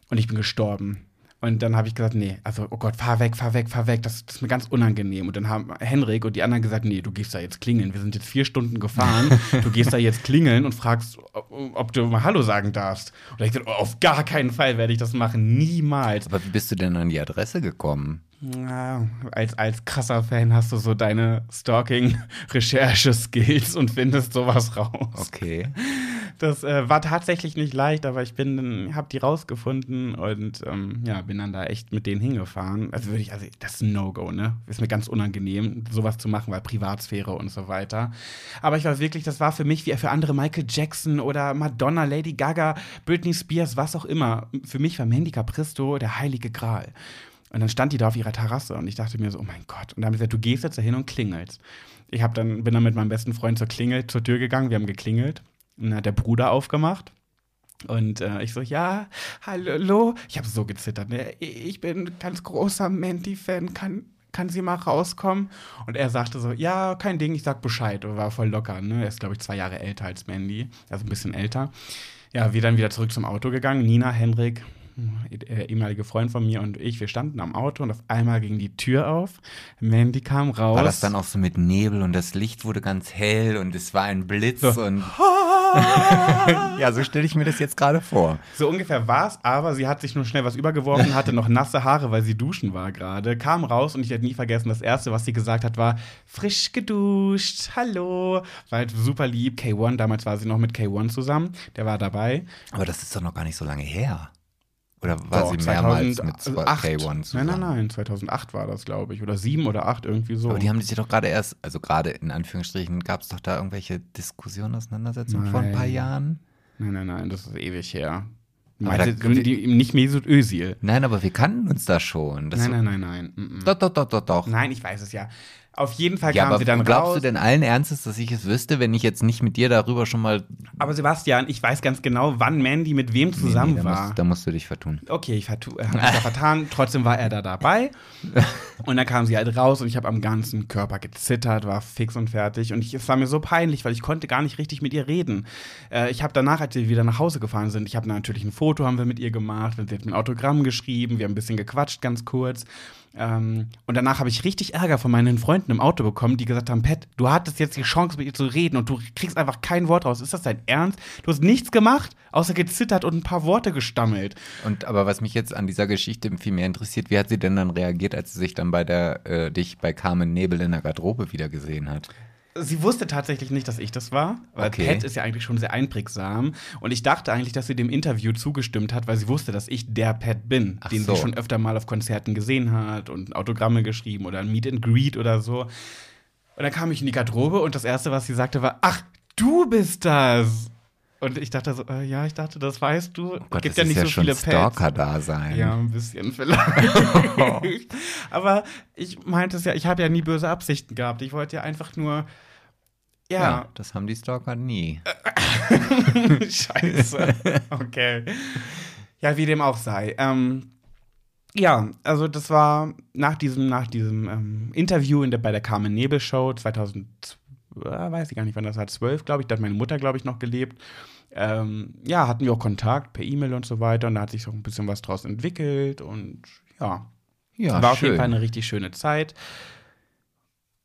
Und ich bin gestorben. Und dann habe ich gesagt, nee, also, oh Gott, fahr weg, fahr weg, fahr weg, das, das ist mir ganz unangenehm. Und dann haben Henrik und die anderen gesagt, nee, du gehst da jetzt klingeln. Wir sind jetzt vier Stunden gefahren, du gehst da jetzt klingeln und fragst, ob, ob du mal Hallo sagen darfst. Und ich gesagt, oh, auf gar keinen Fall werde ich das machen, niemals. Aber wie bist du denn an die Adresse gekommen? Ja, als, als krasser Fan hast du so deine Stalking-Recherche-Skills und findest sowas raus. Okay. Das äh, war tatsächlich nicht leicht, aber ich bin, habe die rausgefunden und ähm, ja, bin dann da echt mit denen hingefahren. Also würde ich, also das ist ein No-Go, ne? Ist mir ganz unangenehm, sowas zu machen, weil Privatsphäre und so weiter. Aber ich war wirklich, das war für mich wie für andere Michael Jackson oder Madonna, Lady Gaga, Britney Spears, was auch immer. Für mich war Mandy Capristo der heilige Gral. Und dann stand die da auf ihrer Terrasse und ich dachte mir so, oh mein Gott. Und dann haben sie gesagt, du gehst jetzt dahin und klingelst. Ich hab dann, bin dann mit meinem besten Freund zur Klingel, zur Tür gegangen, wir haben geklingelt. Und dann hat der Bruder aufgemacht. Und äh, ich so, ja, hallo. Ich habe so gezittert. Ne? Ich bin ganz großer Mandy-Fan. Kann, kann sie mal rauskommen? Und er sagte so, ja, kein Ding, ich sag Bescheid. Und war voll locker. Ne? Er ist, glaube ich, zwei Jahre älter als Mandy. Also ein bisschen älter. Ja, wir dann wieder zurück zum Auto gegangen. Nina, Henrik, äh, ehemalige Freund von mir und ich, wir standen am Auto und auf einmal ging die Tür auf. Mandy kam raus. War das dann auch so mit Nebel und das Licht wurde ganz hell und es war ein Blitz So. und. ja, so stelle ich mir das jetzt gerade vor. So ungefähr war es, aber sie hat sich nur schnell was übergeworfen, hatte noch nasse Haare, weil sie duschen war gerade, kam raus und ich werde nie vergessen, das Erste, was sie gesagt hat, war frisch geduscht, hallo. War halt super lieb. K1, damals war sie noch mit K1 zusammen, der war dabei. Aber das ist doch noch gar nicht so lange her. Oder war Doch, sie mehrmals mit 2008. K1 Nein, zusammen? nein, nein, 2008 war das, glaube ich. Oder 7 oder 8, irgendwie so. Aber die haben sich doch gerade erst, also gerade in Anführungsstrichen, gab es doch da irgendwelche Diskussionen, Auseinandersetzungen vor ein paar Nein. Jahren? nein, nein, nein, das ist ewig her. Meinte, da- die, nicht Mesut Özil. Nein, aber wir kannten uns da schon. Das Nein, nein, nein, nein. mm, mm. Doch, doch, doch, doch, doch. Nein, ich weiß es ja. Auf jeden Fall Ja, kam aber sie dann glaubst raus. du denn allen Ernstes, dass ich es wüsste, wenn ich jetzt nicht mit dir darüber schon mal aber Sebastian, ich weiß ganz genau, wann Mandy mit wem zusammen Nee, nee, da war. Musst, da musst du dich vertun. Okay, ich habe mich da vertan. Trotzdem war er da dabei. Und dann kam sie halt raus und ich habe am ganzen Körper gezittert, war fix und fertig. Und ich, es war mir so peinlich, weil ich konnte gar nicht richtig mit ihr reden. Äh, ich habe danach, als wir wieder nach Hause gefahren sind, ich habe natürlich ein Foto haben wir mit ihr gemacht. Sie hat mir ein Autogramm geschrieben. Wir haben ein bisschen gequatscht, ganz kurz. Ähm, und danach habe ich richtig Ärger von meinen Freunden im Auto bekommen, die gesagt haben, Pat, du hattest jetzt die Chance, mit ihr zu reden und du kriegst einfach kein Wort raus. Ist das dein Ernst? Du hast nichts gemacht, außer gezittert und ein paar Worte gestammelt. Und aber was mich jetzt an dieser Geschichte viel mehr interessiert, wie hat sie denn dann reagiert, als sie sich dann bei der äh, dich bei Carmen Nebel in der Garderobe wieder gesehen hat? Sie wusste tatsächlich nicht, dass ich das war, weil Okay. Pat ist ja eigentlich schon sehr einprägsam. Und ich dachte eigentlich, dass sie dem Interview zugestimmt hat, weil sie wusste, dass ich der Pat bin, Ach den so. sie schon öfter mal auf Konzerten gesehen hat und Autogramme geschrieben oder ein Meet and Greet oder so. Und dann kam ich in die Garderobe und das Erste, was sie sagte, war: Ach, du bist das! Und ich dachte so: äh, Ja, ich dachte, das weißt du. Oh Gott, Gibt das ja ist nicht ja so schon viele Pats. Stalker-Dasein. Ja, ein bisschen vielleicht. Aber ich meinte es ja, ich habe ja nie böse Absichten gehabt. Ich wollte ja einfach nur. Ja, Ja, das haben die Stalker nie. scheiße. Okay. Ja, wie dem auch sei. Ähm, ja, also das war nach diesem, nach diesem ähm, Interview in der, bei der Carmen Nebel Show 2000, äh, weiß ich gar nicht, wann das war, 12, glaube ich, da hat meine Mutter, glaube ich, noch gelebt. Ähm, ja, hatten wir auch Kontakt per E-Mail und so weiter und da hat sich so ein bisschen was draus entwickelt und ja, Ja, war auf jeden schön. Fall eine richtig schöne Zeit.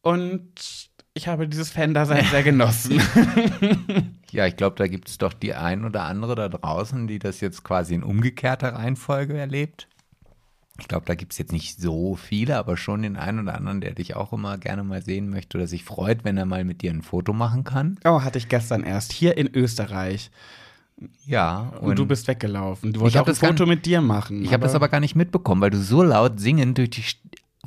Und ich habe dieses Fan-Dasein sehr genossen. Ja, ich glaube, da gibt es doch die ein oder andere da draußen, die das jetzt quasi in umgekehrter Reihenfolge erlebt. Ich glaube, da gibt es jetzt nicht so viele, aber schon den einen oder anderen, der dich auch immer gerne mal sehen möchte oder sich freut, wenn er mal mit dir ein Foto machen kann. oh, hatte ich gestern erst hier in Österreich. Ja, Und, du bist weggelaufen. Du Ich wolltest auch ein Foto mit dir machen. Ich habe das aber gar nicht mitbekommen, weil du so laut singend durch die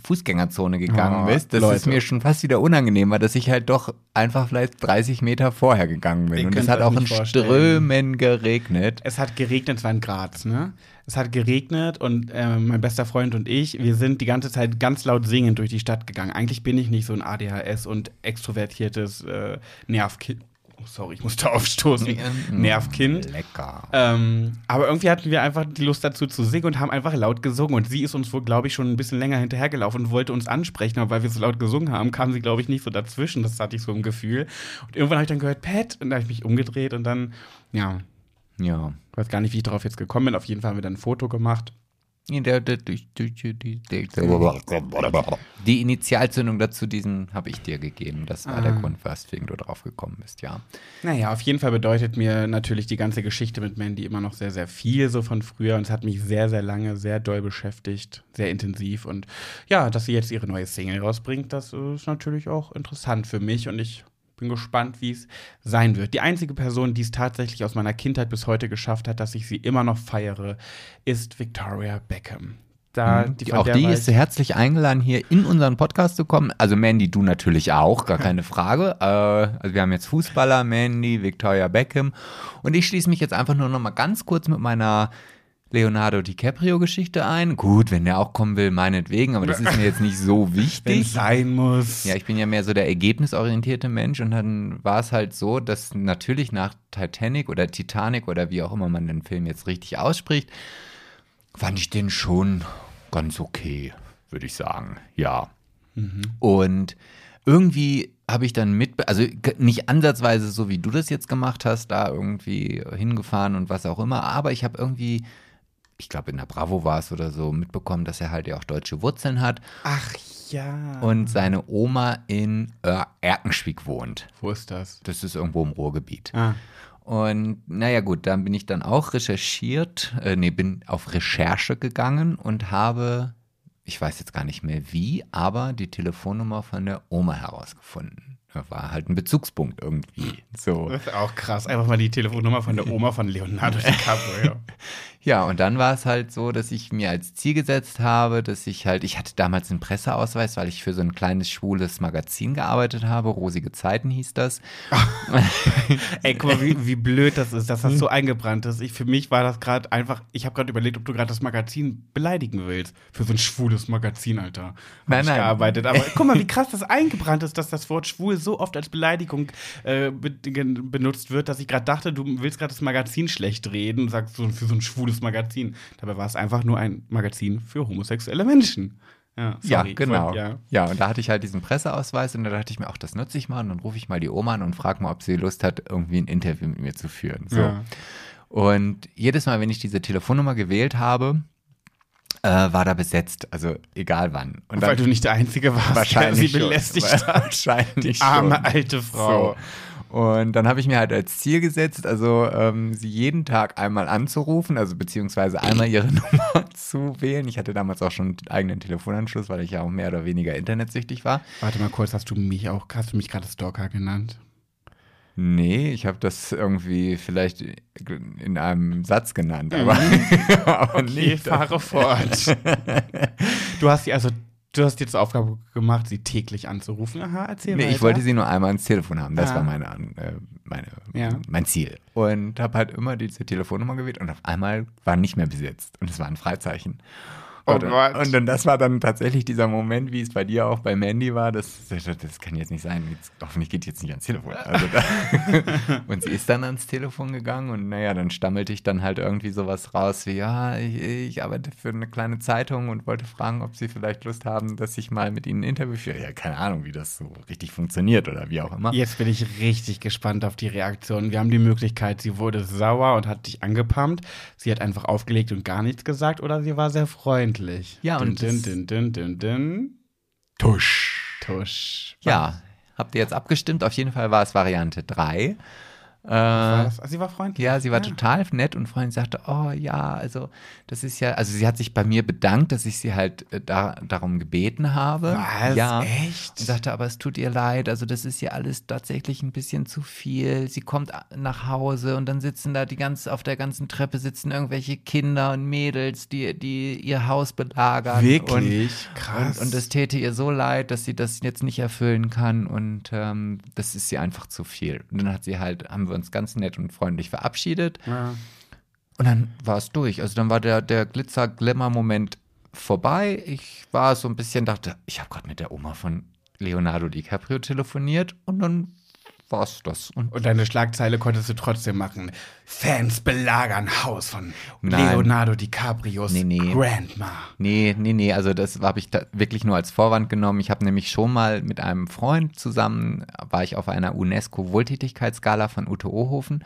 Fußgängerzone gegangen Oh, bist. Das Leute. ist mir schon fast wieder unangenehm, weil dass ich halt doch einfach vielleicht 30 Meter vorher gegangen bin. Ihr Und es hat auch in vorstellen. Strömen geregnet. Es hat geregnet, es war in Graz, ne? Es hat geregnet und äh, mein bester Freund und ich, wir sind die ganze Zeit ganz laut singend durch die Stadt gegangen. Eigentlich bin ich nicht so ein ADHS und extrovertiertes äh, Nervkind. Oh, sorry, ich musste aufstoßen. Nervkind. Lecker. Ähm, aber irgendwie hatten wir einfach die Lust dazu zu singen und haben einfach laut gesungen. Und sie ist uns wohl, glaube ich, schon ein bisschen länger hinterhergelaufen und wollte uns ansprechen. Aber weil wir so laut gesungen haben, kam sie, glaube ich, nicht so dazwischen. Das hatte ich so im Gefühl. Und irgendwann habe ich dann gehört, Pat. Und da habe ich mich umgedreht und dann, ja, Ja. ich weiß gar nicht, wie ich darauf jetzt gekommen bin. Auf jeden Fall haben wir dann ein Foto gemacht. Die, Initialzündung dazu, diesen habe ich dir gegeben. Das war der Ah. Grund, weswegen du drauf gekommen bist, ja. Naja, auf jeden Fall bedeutet mir natürlich die ganze Geschichte mit Mandy immer noch sehr, sehr viel so von früher. Und es hat mich sehr, sehr lange, sehr doll beschäftigt, sehr intensiv. Und ja, dass sie jetzt ihre neue Single rausbringt, das ist natürlich auch interessant für mich. Und ich bin gespannt, wie es sein wird. Die einzige Person, die es tatsächlich aus meiner Kindheit bis heute geschafft hat, dass ich sie immer noch feiere, ist Victoria Beckham. Da, Die, von auch die ist ich- herzlich eingeladen, hier in unseren Podcast zu kommen. Also Mandy, du natürlich auch, gar keine Frage. Äh, also wir haben jetzt Fußballer, Mandy, Victoria Beckham. Und ich schließe mich jetzt einfach nur noch mal ganz kurz mit meiner Leonardo DiCaprio-Geschichte ein. Gut, wenn der auch kommen will, meinetwegen, aber das ist mir jetzt nicht so wenn wichtig. es sein muss. Ja, ich bin ja mehr so der ergebnisorientierte Mensch und dann war es halt so, dass natürlich nach Titanic oder Titanic oder wie auch immer man den Film jetzt richtig ausspricht, fand ich den schon ganz okay, würde ich sagen. Ja. Und irgendwie habe ich dann mit, also nicht ansatzweise so wie du das jetzt gemacht hast, da irgendwie hingefahren und was auch immer, aber ich habe irgendwie ich glaube in der Bravo war es oder so, mitbekommen, dass er halt ja auch deutsche Wurzeln hat. Ach ja. Und seine Oma in äh, Erkenschwick wohnt. Wo ist das? Das ist irgendwo im Ruhrgebiet. Ah. Und naja gut, dann bin ich dann auch recherchiert, äh, nee, bin auf Recherche gegangen und habe, ich weiß jetzt gar nicht mehr wie, aber die Telefonnummer von der Oma herausgefunden. War halt ein Bezugspunkt irgendwie. So. Das ist auch krass. Einfach mal die Telefonnummer von der Oma von Leonardo DiCaprio. Ja, und dann war es halt so, dass ich mir als Ziel gesetzt habe, dass ich halt, ich hatte damals einen Presseausweis, weil ich für so ein kleines schwules Magazin gearbeitet habe. Rosige Zeiten hieß das. Ey, guck mal, wie, wie blöd das ist, dass das so eingebrannt ist. Ich, für mich war das gerade einfach, ich habe gerade überlegt, ob du gerade das Magazin beleidigen willst. Für so ein schwules Magazin, Alter. Hab Nein, ich nein. gearbeitet. Aber guck mal, wie krass das eingebrannt ist, dass das Wort schwul so oft als Beleidigung äh, benutzt wird, dass ich gerade dachte, du willst gerade das Magazin schlecht reden und sagst so für so ein schwules Magazin. Dabei war es einfach nur ein Magazin für homosexuelle Menschen. Ja, Ja, sorry. genau. Ja. Ja. und da hatte ich halt diesen Presseausweis und da dachte ich mir, ach, das nutze ich mal und dann rufe ich mal die Oma an und frage mal, ob sie Lust hat, irgendwie ein Interview mit mir zu führen. So. Ja. Und jedes Mal, wenn ich diese Telefonnummer gewählt habe, äh, war da besetzt, also egal wann. Und Weil du nicht der Einzige warst, wahrscheinlich der sie schon. belästigt hat. Wahrscheinlich Arme schon. alte Frau. So. Und dann habe ich mir halt als Ziel gesetzt, also ähm, sie jeden Tag einmal anzurufen, also beziehungsweise einmal ihre Nummer zu wählen. Ich hatte damals auch schon einen eigenen Telefonanschluss, weil ich ja auch mehr oder weniger internetsüchtig war. Warte mal kurz, hast du mich auch, hast du mich gerade Stalker genannt? Nee, ich habe das irgendwie vielleicht in einem Satz genannt, aber, aber Mhm. Okay, nicht. fahre fort. du hast sie also, du hast zur Aufgabe gemacht, sie täglich anzurufen. Aha, erzähl Nee, weiter. ich wollte sie nur einmal ans Telefon haben. Das Ah. war meine, äh, meine, Ja. mein Ziel. Und habe halt immer diese Telefonnummer gewählt und auf einmal war nicht mehr besetzt. Und es war ein Freizeichen. Oh und, Gott. und dann, das war dann tatsächlich dieser Moment, wie es bei dir auch bei Mandy war. Das, das kann jetzt nicht sein. Jetzt, hoffentlich geht die jetzt nicht ans Telefon. Also und sie ist dann ans Telefon gegangen und naja, dann stammelte ich dann halt irgendwie sowas raus wie, ja, ich, ich arbeite für eine kleine Zeitung und wollte fragen, ob sie vielleicht Lust haben, dass ich mal mit ihnen ein Interview führe. Ja, keine Ahnung, wie das so richtig funktioniert oder wie auch immer. Jetzt bin ich richtig gespannt auf die Reaktion. Wir haben die Möglichkeit, sie wurde sauer und hat dich angepumpt. Sie hat einfach aufgelegt und gar nichts gesagt oder sie war sehr freundlich. Ja, und din, das- din, din, din, din. Tusch. Tusch. Ja, habt ihr jetzt abgestimmt? Auf jeden Fall war es Variante 3. Äh? Ah, Sie war freundlich. ja, sie war total nett und freundlich sagte, oh ja, also das ist ja, also sie hat sich bei mir bedankt, dass ich sie halt äh, da, darum gebeten habe. Was? Ja. Echt? Und sagte, aber es tut ihr leid, also das ist ja alles tatsächlich ein bisschen zu viel. Sie kommt nach Hause und dann sitzen da die ganz, auf der ganzen Treppe sitzen irgendwelche Kinder und Mädels, die, die ihr Haus belagern. Wirklich? Und, Krass. Und, und das täte ihr so leid, dass sie das jetzt nicht erfüllen kann und ähm, das ist ihr einfach zu viel. Und dann hat sie halt, haben wir uns ganz nett und freundlich verabschiedet Ja. und dann war es durch. Also dann war der, der Glitzer-Glimmer-Moment vorbei. Ich war so ein bisschen, dachte, ich habe gerade mit der Oma von Leonardo DiCaprio telefoniert und dann war es das. Und Und deine Schlagzeile konntest du trotzdem machen. Fans belagern Haus von Nein. Leonardo DiCaprios Nee, nee. Grandma. Nee, nee, nee, also das habe ich da wirklich nur als Vorwand genommen. Ich habe nämlich schon mal mit einem Freund zusammen, war ich auf einer UNESCO-Wohltätigkeitsgala von Ute Ohofen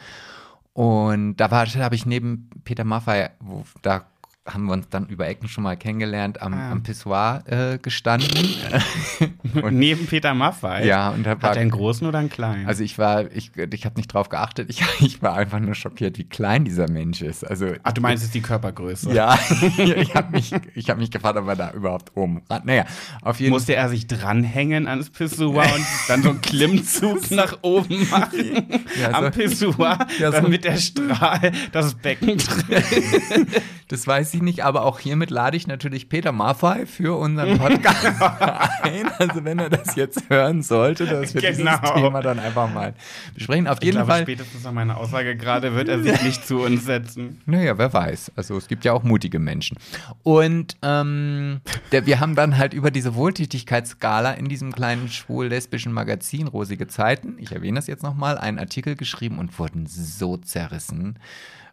und da war, habe ich neben Peter Maffay, wo, da haben wir uns dann über Ecken schon mal kennengelernt, am, Ah. am Pissoir äh, gestanden. Und neben Peter Maffay. ja, und da war, Hat er einen großen oder einen kleinen? also ich war, ich, ich habe nicht drauf geachtet, ich, ich war einfach nur schockiert, wie klein dieser Mensch ist. Also Ach, du meinst jetzt die Körpergröße? ja, ich habe mich, ich hab mich gefragt, ob er da überhaupt oben ran. Naja, auf jeden Fall. Musste er sich dranhängen ans Pissoir und dann so einen Klimmzug nach oben machen Ja, am so- Pissoir, Ja, so- damit der Strahl das Becken trifft. Das weiß ich nicht, aber auch hiermit lade ich natürlich Peter Maffay für unseren Podcast ein. Also wenn er das jetzt hören sollte, dass wir Genau. dieses Thema dann einfach mal besprechen. Auf Ich jeden glaube, Fall. spätestens nach meiner Aussage gerade wird er sich nicht zu uns setzen. Naja, wer weiß. Also es gibt ja auch mutige Menschen. Und ähm, der, wir haben dann halt über diese Wohltätigkeitsskala in diesem kleinen schwul-lesbischen Magazin Rosige Zeiten, ich erwähne das jetzt nochmal, einen Artikel geschrieben und wurden so zerrissen.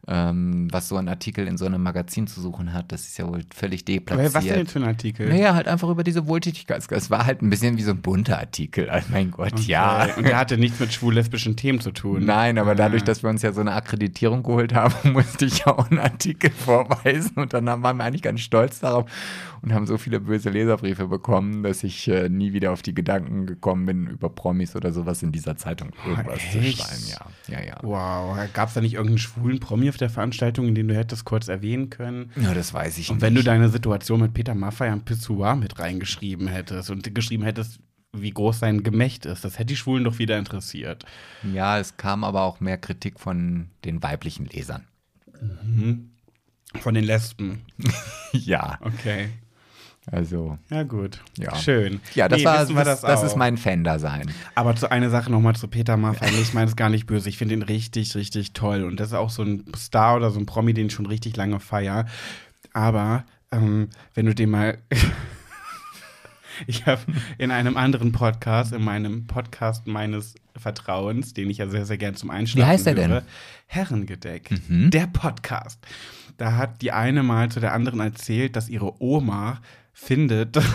Ähm, was so ein Artikel in so einem Magazin zu suchen hat. Das ist ja wohl völlig deplatziert. Was denn jetzt für ein Artikel? Naja, halt einfach über diese Wohltätigkeit. Es war halt ein bisschen wie so ein bunter Artikel. Also mein Gott, Okay. ja. Und der hatte nichts mit schwul-lesbischen Themen zu tun. Nein, aber dadurch, Ah. dass wir uns ja so eine Akkreditierung geholt haben, musste ich ja auch einen Artikel vorweisen und dann waren wir eigentlich ganz stolz darauf und haben so viele böse Leserbriefe bekommen, dass ich äh, nie wieder auf die Gedanken gekommen bin, über Promis oder sowas in dieser Zeitung irgendwas zu echt? schreiben. Ja, ja, ja. Wow, gab es da nicht irgendeinen schwulen Promi auf der Veranstaltung, in dem du hättest kurz erwähnen können? Ja, das weiß ich Und nicht. wenn du deine Situation mit Peter Maffay am Pissoir mit reingeschrieben hättest und geschrieben hättest, wie groß sein Gemächt ist, das hätte die Schwulen doch wieder interessiert. ja, es kam aber auch mehr Kritik von den weiblichen Lesern. Von den Lesben. ja, Okay. Also. Ja, gut. Ja. Schön. Ja, das, Nee, war, das, das, auch. ist mein Fan-Dasein. Aber zu einer Sache nochmal zu Peter Maffay. Ich meine es gar nicht böse. Ich finde ihn richtig, richtig toll. Und das ist auch so ein Star oder so ein Promi, den ich schon richtig lange feier. Aber ähm, wenn du den mal. ich habe in einem anderen Podcast, in meinem Podcast meines Vertrauens, den ich ja sehr, sehr gern zum Einschlafen Wie heißt der denn? Herrengedeck. Mhm. Der Podcast. Da hat die eine mal zu der anderen erzählt, dass ihre Oma findet.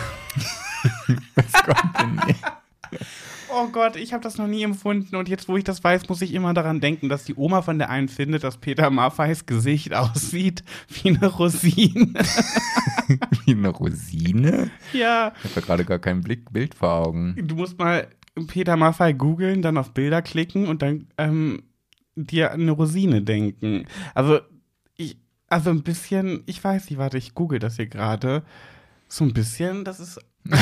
Oh Gott, ich habe das noch nie empfunden und jetzt, wo ich das weiß, muss ich immer daran denken, dass die Oma von der einen findet, dass Peter Maffeis Gesicht aussieht wie eine Rosine. Wie eine Rosine? ja, Ich habe ja gerade gar kein Blick, Bild vor Augen. du musst mal Peter Maffei googeln, dann auf Bilder klicken und dann ähm, dir an eine Rosine denken. Also, ich, also ein bisschen, ich weiß nicht, warte, ich google das hier gerade. So ein bisschen, das ist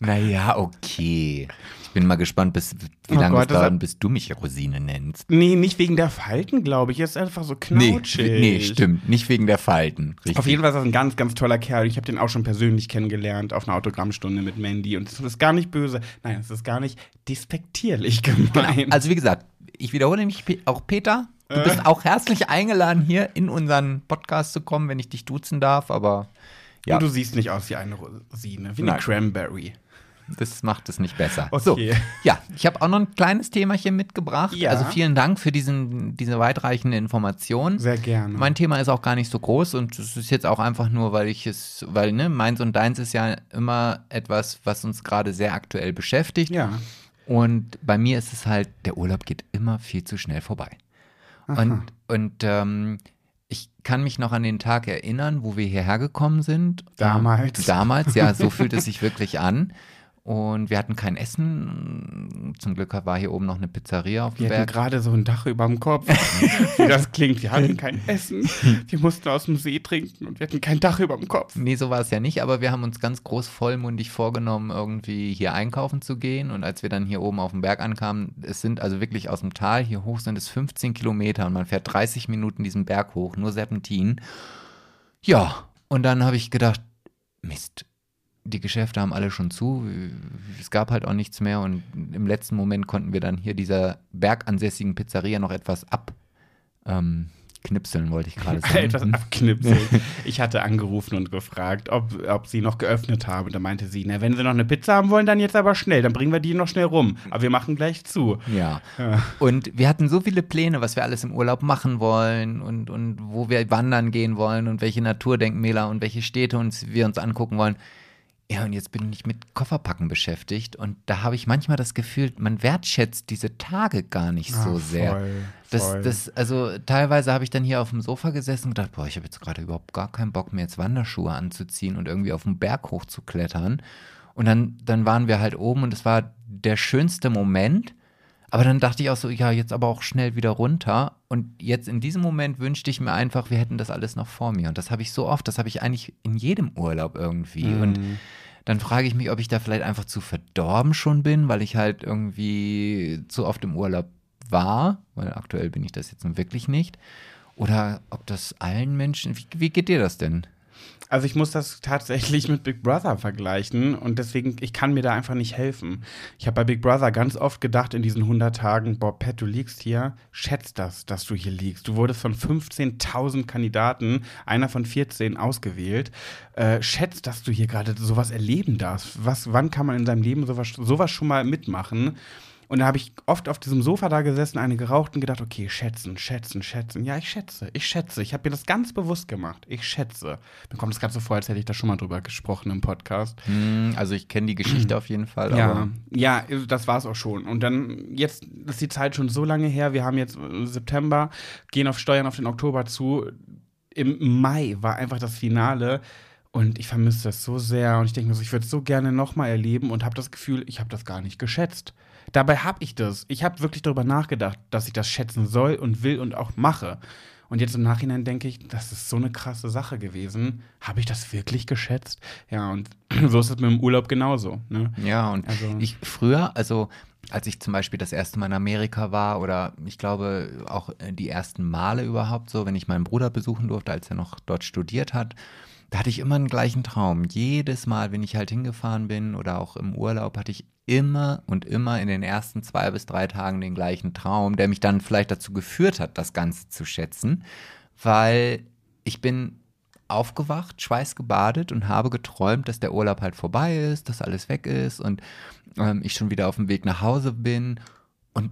Naja, okay. Ich bin mal gespannt, bis, wie Oh lange Gott, es das dauert, bis du mich Rosine nennst. Nee, nicht wegen der Falten, glaube ich. Er ist einfach so Nee, knautschig. nee, stimmt. Nicht wegen der Falten. Richtig. Auf jeden Fall ist das ein ganz, ganz toller Kerl. Ich habe den auch schon persönlich kennengelernt auf einer Autogrammstunde mit Mandy. Und es ist gar nicht böse. Nein, es ist gar nicht despektierlich gemeint. Also wie gesagt, ich wiederhole mich, auch Peter, du Äh. bist auch herzlich eingeladen, hier in unseren Podcast zu kommen, wenn ich dich duzen darf, aber ja, Und du siehst nicht aus wie eine Rosine, wie eine Nein. Cranberry. das macht es nicht besser. Okay. So, ja, ich habe auch noch ein kleines Themachen mitgebracht. Ja. Also vielen Dank für diesen, diese weitreichende Information. Sehr gerne. Mein Thema ist auch gar nicht so groß und es ist jetzt auch einfach nur, weil ich es, weil ne, meins und deins ist ja immer etwas, was uns gerade sehr aktuell beschäftigt. ja. Und bei mir ist es halt, der Urlaub geht immer viel zu schnell vorbei. Und, und ähm, ich kann mich noch an den Tag erinnern, wo wir hierher gekommen sind. Damals. Ähm, damals, ja, so fühlt es sich wirklich an. Und wir hatten kein Essen. Zum Glück war hier oben noch eine Pizzeria auf dem Wir hatten Berg. gerade so ein Dach über dem Kopf. wie das klingt. Wir hatten kein Essen. Wir mussten aus dem See trinken und wir hatten kein Dach über dem Kopf. Nee, so war es ja nicht, aber wir haben uns ganz groß vollmundig vorgenommen, irgendwie hier einkaufen zu gehen. Und als wir dann hier oben auf dem Berg ankamen, es sind also wirklich aus dem Tal hier hoch sind es 15 Kilometer und man fährt 30 Minuten diesen Berg hoch, nur Serpentin. Ja, und dann habe ich gedacht, Mist, die Geschäfte haben alle schon zu, es gab halt auch nichts mehr und im letzten Moment konnten wir dann hier dieser bergansässigen Pizzeria noch etwas ab. Ähm, knipseln wollte ich gerade sagen. Etwas abknipseln. Ich hatte angerufen und gefragt, ob, ob sie noch geöffnet haben. Da meinte sie, na, wenn sie noch eine Pizza haben wollen, dann jetzt aber schnell. Dann bringen wir die noch schnell rum. Aber wir machen gleich zu. Ja. Ja. Und wir hatten so viele Pläne, was wir alles im Urlaub machen wollen und, und wo wir wandern gehen wollen und welche Naturdenkmäler und welche Städte uns, wir uns angucken wollen. Ja, und jetzt bin ich mit Kofferpacken beschäftigt und da habe ich manchmal das Gefühl, man wertschätzt diese Tage gar nicht so Ah, sehr. voll, Das, voll. das, also teilweise habe ich dann hier auf dem Sofa gesessen und gedacht, boah, ich habe jetzt gerade überhaupt gar keinen Bock mehr, jetzt Wanderschuhe anzuziehen und irgendwie auf den Berg hochzuklettern. Und dann, dann waren wir halt oben und es war der schönste Moment. Aber dann dachte ich auch so, ja, jetzt aber auch schnell wieder runter. Und jetzt in diesem Moment wünschte ich mir einfach, wir hätten das alles noch vor mir. Und das habe ich so oft, das habe ich eigentlich in jedem Urlaub irgendwie. Und dann frage ich mich, ob ich da vielleicht einfach zu verdorben schon bin, weil ich halt irgendwie zu oft im Urlaub war, weil aktuell bin ich das jetzt nun wirklich nicht. Oder ob das allen Menschen, wie, wie geht dir das denn? Also ich muss das tatsächlich mit Big Brother vergleichen und deswegen, ich kann mir da einfach nicht helfen. Ich habe bei Big Brother ganz oft gedacht in diesen 100 Tagen, boah, Pat, du liegst hier, schätzt das, dass du hier liegst. Du wurdest von 15.000 Kandidaten, einer von 14 ausgewählt. Äh, schätzt, dass du hier gerade sowas erleben darfst. Was, wann kann man in seinem Leben sowas, sowas schon mal mitmachen? Und da habe ich oft auf diesem Sofa da gesessen, eine geraucht und gedacht, okay, schätzen, schätzen, schätzen. Ja, ich schätze, ich schätze. Ich habe mir das ganz bewusst gemacht. Ich schätze. Mir kommt das Ganze vor, als hätte ich da schon mal drüber gesprochen im Podcast. Hm, also ich kenne die Geschichte auf jeden Fall. Ja, ja, das war es auch schon. Und dann, jetzt ist die Zeit schon so lange her. Wir haben jetzt September, gehen auf Steuern auf den Oktober zu. Im Mai war einfach das Finale. Und ich vermisse das so sehr. Und ich denke mir so, ich würde es so gerne nochmal erleben und habe das Gefühl, ich habe das gar nicht geschätzt. Dabei habe ich das. Ich habe wirklich darüber nachgedacht, dass ich das schätzen soll und will und auch mache. Und jetzt im Nachhinein denke ich, das ist so eine krasse Sache gewesen. Habe ich das wirklich geschätzt? Ja, und so ist es mit dem Urlaub genauso. Ne? Ja, und also, ich früher, also als ich zum Beispiel das erste Mal in Amerika war oder ich glaube auch die ersten Male überhaupt so, wenn ich meinen Bruder besuchen durfte, als er noch dort studiert hat, da hatte ich immer einen gleichen Traum. Jedes Mal, wenn ich halt hingefahren bin oder auch im Urlaub, hatte ich immer und immer in den ersten zwei bis drei Tagen den gleichen Traum, der mich dann vielleicht dazu geführt hat, das Ganze zu schätzen, weil ich bin aufgewacht, schweißgebadet und habe geträumt, dass der Urlaub halt vorbei ist, dass alles weg ist und ähm, ich schon wieder auf dem Weg nach Hause bin und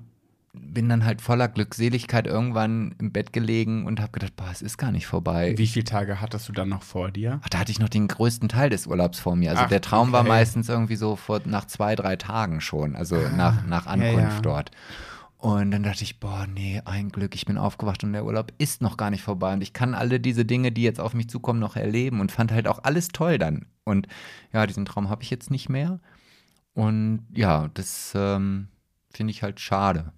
bin dann halt voller Glückseligkeit irgendwann im Bett gelegen und habe gedacht, boah, es ist gar nicht vorbei. Wie viele Tage hattest du dann noch vor dir? Ach, da hatte ich noch den größten Teil des Urlaubs vor mir. Also Ach, der Traum okay. war meistens irgendwie so vor, nach zwei, drei Tagen schon, also ah, nach, nach Ankunft ja, ja. dort. Und dann dachte ich, boah, nee, ein Glück, ich bin aufgewacht und der Urlaub ist noch gar nicht vorbei. Und ich kann alle diese Dinge, die jetzt auf mich zukommen, noch erleben und fand halt auch alles toll dann. Und ja, diesen Traum habe ich jetzt nicht mehr. Und ja, das ähm, finde ich halt schade.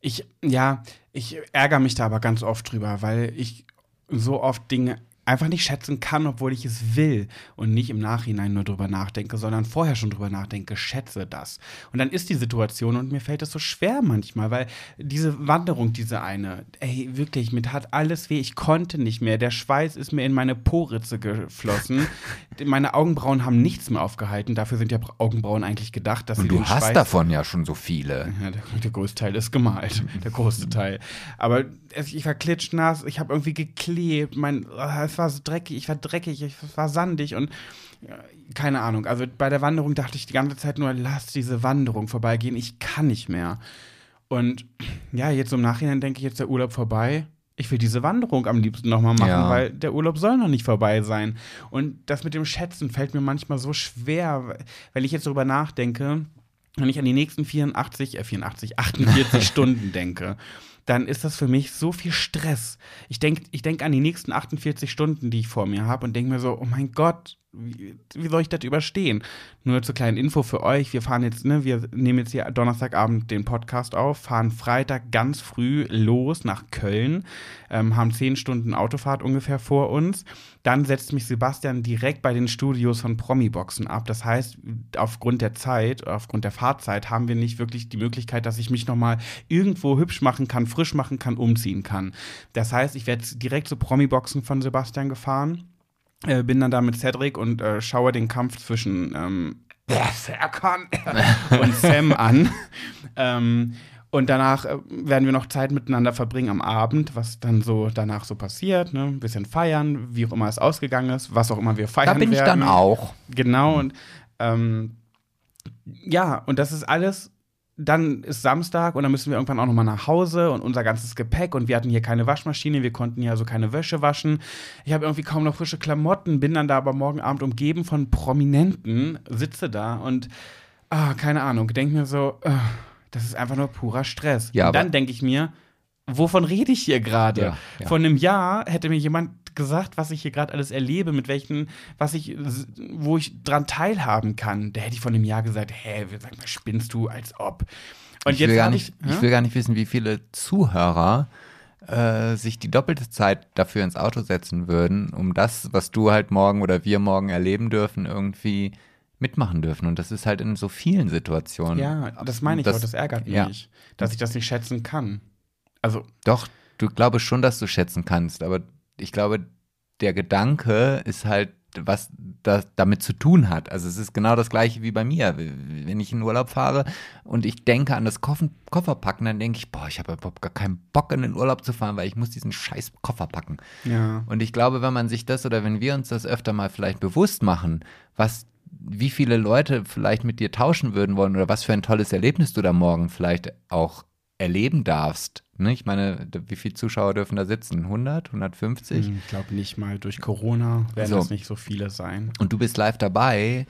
Ich, ja, ich ärgere mich da aber ganz oft drüber, weil ich so oft Dinge einfach nicht schätzen kann, obwohl ich es will und nicht im Nachhinein nur drüber nachdenke, sondern vorher schon drüber nachdenke, schätze das. Und dann ist die Situation und mir fällt es so schwer manchmal, weil diese Wanderung, diese eine, ey, wirklich, mir tat alles weh, ich konnte nicht mehr, der Schweiß ist mir in meine Poritze geflossen, meine Augenbrauen haben nichts mehr aufgehalten, dafür sind ja Augenbrauen eigentlich gedacht, dass und sie du hast Schweiß davon ja schon so viele. Ja, der, der größte Teil ist gemalt, der große Teil. Aber ich war klitschnass, ich habe irgendwie geklebt, mein, es war so dreckig, ich war dreckig, ich war sandig und keine Ahnung. Also bei der Wanderung dachte ich die ganze Zeit nur, lass diese Wanderung vorbeigehen, ich kann nicht mehr. Und ja, jetzt im Nachhinein denke ich, jetzt der Urlaub vorbei. Ich will diese Wanderung am liebsten nochmal machen, ja. weil der Urlaub soll noch nicht vorbei sein. Und das mit dem Schätzen fällt mir manchmal so schwer, weil ich jetzt darüber nachdenke, wenn ich an die nächsten 84, äh 84, 48 Stunden denke dann ist das für mich so viel Stress. Ich denke ich denk an die nächsten 48 Stunden, die ich vor mir habe und denke mir so, oh mein Gott, wie, wie, soll ich das überstehen? Nur zur kleinen Info für euch, wir fahren jetzt, ne, wir nehmen jetzt hier Donnerstagabend den Podcast auf, fahren Freitag ganz früh los nach Köln, ähm, haben zehn Stunden Autofahrt ungefähr vor uns. Dann setzt mich Sebastian direkt bei den Studios von Promi-Boxen ab. Das heißt, aufgrund der Zeit, aufgrund der Fahrzeit haben wir nicht wirklich die Möglichkeit, dass ich mich nochmal irgendwo hübsch machen kann, frisch machen kann, umziehen kann. Das heißt, ich werde direkt zu Promi-Boxen von Sebastian gefahren äh, bin dann da mit Cedric und äh, schaue den Kampf zwischen ähm, Serkan und Sam an. ähm, und danach äh, werden wir noch Zeit miteinander verbringen am Abend, was dann so danach so passiert, ne? Ein bisschen feiern, wie auch immer es ausgegangen ist, was auch immer wir feiern. Da bin werden. ich dann auch. Genau, und ähm, ja, und das ist alles dann ist Samstag und dann müssen wir irgendwann auch nochmal nach Hause und unser ganzes Gepäck und wir hatten hier keine Waschmaschine, wir konnten ja so keine Wäsche waschen. Ich habe irgendwie kaum noch frische Klamotten, bin dann da aber morgen Abend umgeben von Prominenten, sitze da und ah, keine Ahnung, denke mir so, uh, das ist einfach nur purer Stress. Ja, und dann denke ich mir, wovon rede ich hier gerade? Ja, ja. Vor einem Jahr hätte mir jemand gesagt, was ich hier gerade alles erlebe, mit welchen, was ich, wo ich dran teilhaben kann. Da hätte ich vor einem Jahr gesagt, hä, sag mal, spinnst du, als ob. Und ich jetzt will gar nicht, ich, ich will gar nicht wissen, wie viele Zuhörer äh, sich die doppelte Zeit dafür ins Auto setzen würden, um das, was du halt morgen oder wir morgen erleben dürfen, irgendwie mitmachen dürfen. Und das ist halt in so vielen Situationen. Ja, das meine ich das, auch, das ärgert mich, ja. dass ich das nicht schätzen kann. Also. Doch, du glaubst schon, dass du schätzen kannst, aber ich glaube, der Gedanke ist halt, was das damit zu tun hat. Also es ist genau das gleiche wie bei mir. Wenn ich in Urlaub fahre und ich denke an das Koffer, Kofferpacken, dann denke ich, boah, ich habe überhaupt gar keinen Bock in den Urlaub zu fahren, weil ich muss diesen scheiß Koffer packen. Ja. Und ich glaube, wenn man sich das oder wenn wir uns das öfter mal vielleicht bewusst machen, was wie viele Leute vielleicht mit dir tauschen würden wollen oder was für ein tolles Erlebnis du da morgen vielleicht auch erleben darfst. Ne? Ich meine, wie viele Zuschauer dürfen da sitzen? 100, 150? Hm, Ich glaube nicht mal durch Corona werden So. es nicht so viele sein. Und du bist live dabei.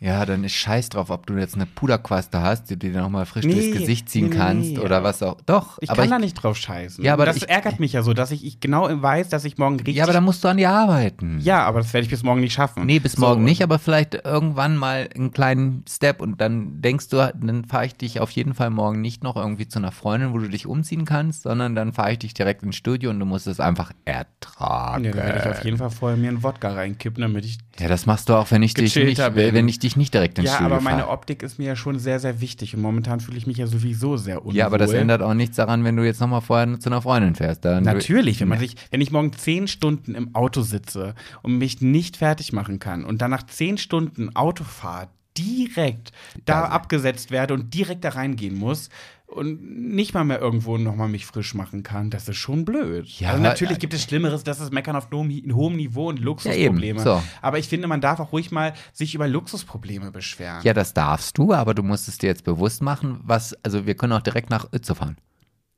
Ja, dann ist scheiß drauf, ob du jetzt eine Puderquaste hast, die du dir nochmal frisch Nee, durchs Gesicht ziehen nee, kannst nee, oder was auch. Doch, Ich aber kann da nicht drauf scheißen. Ja, aber das ich- ärgert mich ja so, dass ich, ich genau weiß, dass ich morgen richtig. ja, aber da musst du an dir arbeiten. ja, aber das werde ich bis morgen nicht schaffen. Nee, bis So, morgen nicht, aber vielleicht irgendwann mal einen kleinen Step und dann denkst du, dann fahre ich dich auf jeden Fall morgen nicht noch irgendwie zu einer Freundin, wo du dich umziehen kannst, sondern dann fahre ich dich direkt ins Studio und du musst es einfach ertragen. Ja, da werde ich auf jeden Fall vorher mir einen Wodka reinkippen, damit ich. Ja, das machst du auch, wenn ich dich nicht, bin. wenn ich dich nicht direkt ins Ja, Studio aber meine. Optik ist mir ja schon sehr, sehr wichtig und momentan fühle ich mich ja sowieso sehr unwohl. Ja, aber das ändert auch nichts daran, wenn du jetzt nochmal vorher zu einer Freundin fährst. Dann Natürlich, wenn man sich, wenn ich morgen zehn Stunden im Auto sitze und mich nicht fertig machen kann und dann nach zehn Stunden Autofahrt direkt da Also- abgesetzt werde und direkt da reingehen muss und nicht mal mehr irgendwo nochmal mich frisch machen kann, das ist schon blöd. Ja, also natürlich gibt es Schlimmeres, das ist Meckern auf hohem, hohem Niveau und Luxusprobleme. Ja, so. Aber ich finde, man darf auch ruhig mal sich über Luxusprobleme beschweren. Ja, das darfst du, aber du musst es dir jetzt bewusst machen, was, also wir können auch direkt nach Itze fahren.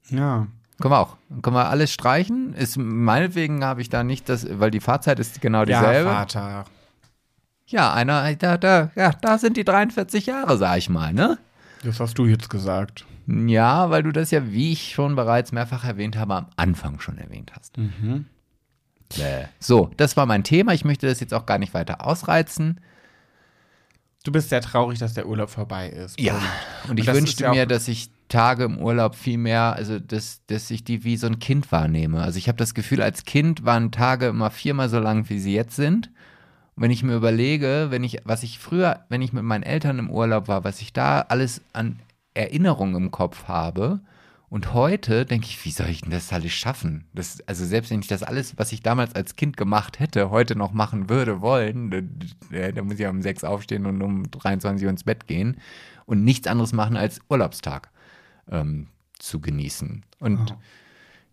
ja. Können wir auch. Können wir alles streichen? Ist, meinetwegen habe ich da nicht das, weil die Fahrzeit ist genau Ja, dieselbe. Vater. Ja, einer, da, da, ja, da sind die 43 Jahre, sag ich mal, ne? Das hast du jetzt gesagt. Ja, weil du das ja, wie ich schon bereits mehrfach erwähnt habe, am Anfang schon erwähnt hast. Mhm. So, das war mein Thema. Ich möchte das jetzt auch gar nicht weiter ausreizen. Du bist sehr traurig, dass der Urlaub vorbei ist. Ja. Punkt. Und ich wünschte ja mir, dass ich Tage im Urlaub viel mehr, also dass, dass ich die wie so ein Kind wahrnehme. Also ich habe das Gefühl, als Kind waren Tage immer viermal so lang, wie sie jetzt sind. Und wenn ich mir überlege, wenn ich, was ich früher, wenn ich mit meinen Eltern im Urlaub war, was ich da alles an Erinnerungen im Kopf habe. Und heute denke ich, wie soll ich denn das alles schaffen? Das, also selbst wenn ich das alles, was ich damals als Kind gemacht hätte, heute noch machen würde, wollen, da, muss ich um sechs aufstehen und um 23 Uhr ins Bett gehen und nichts anderes machen als Urlaubstag ähm, zu genießen. Und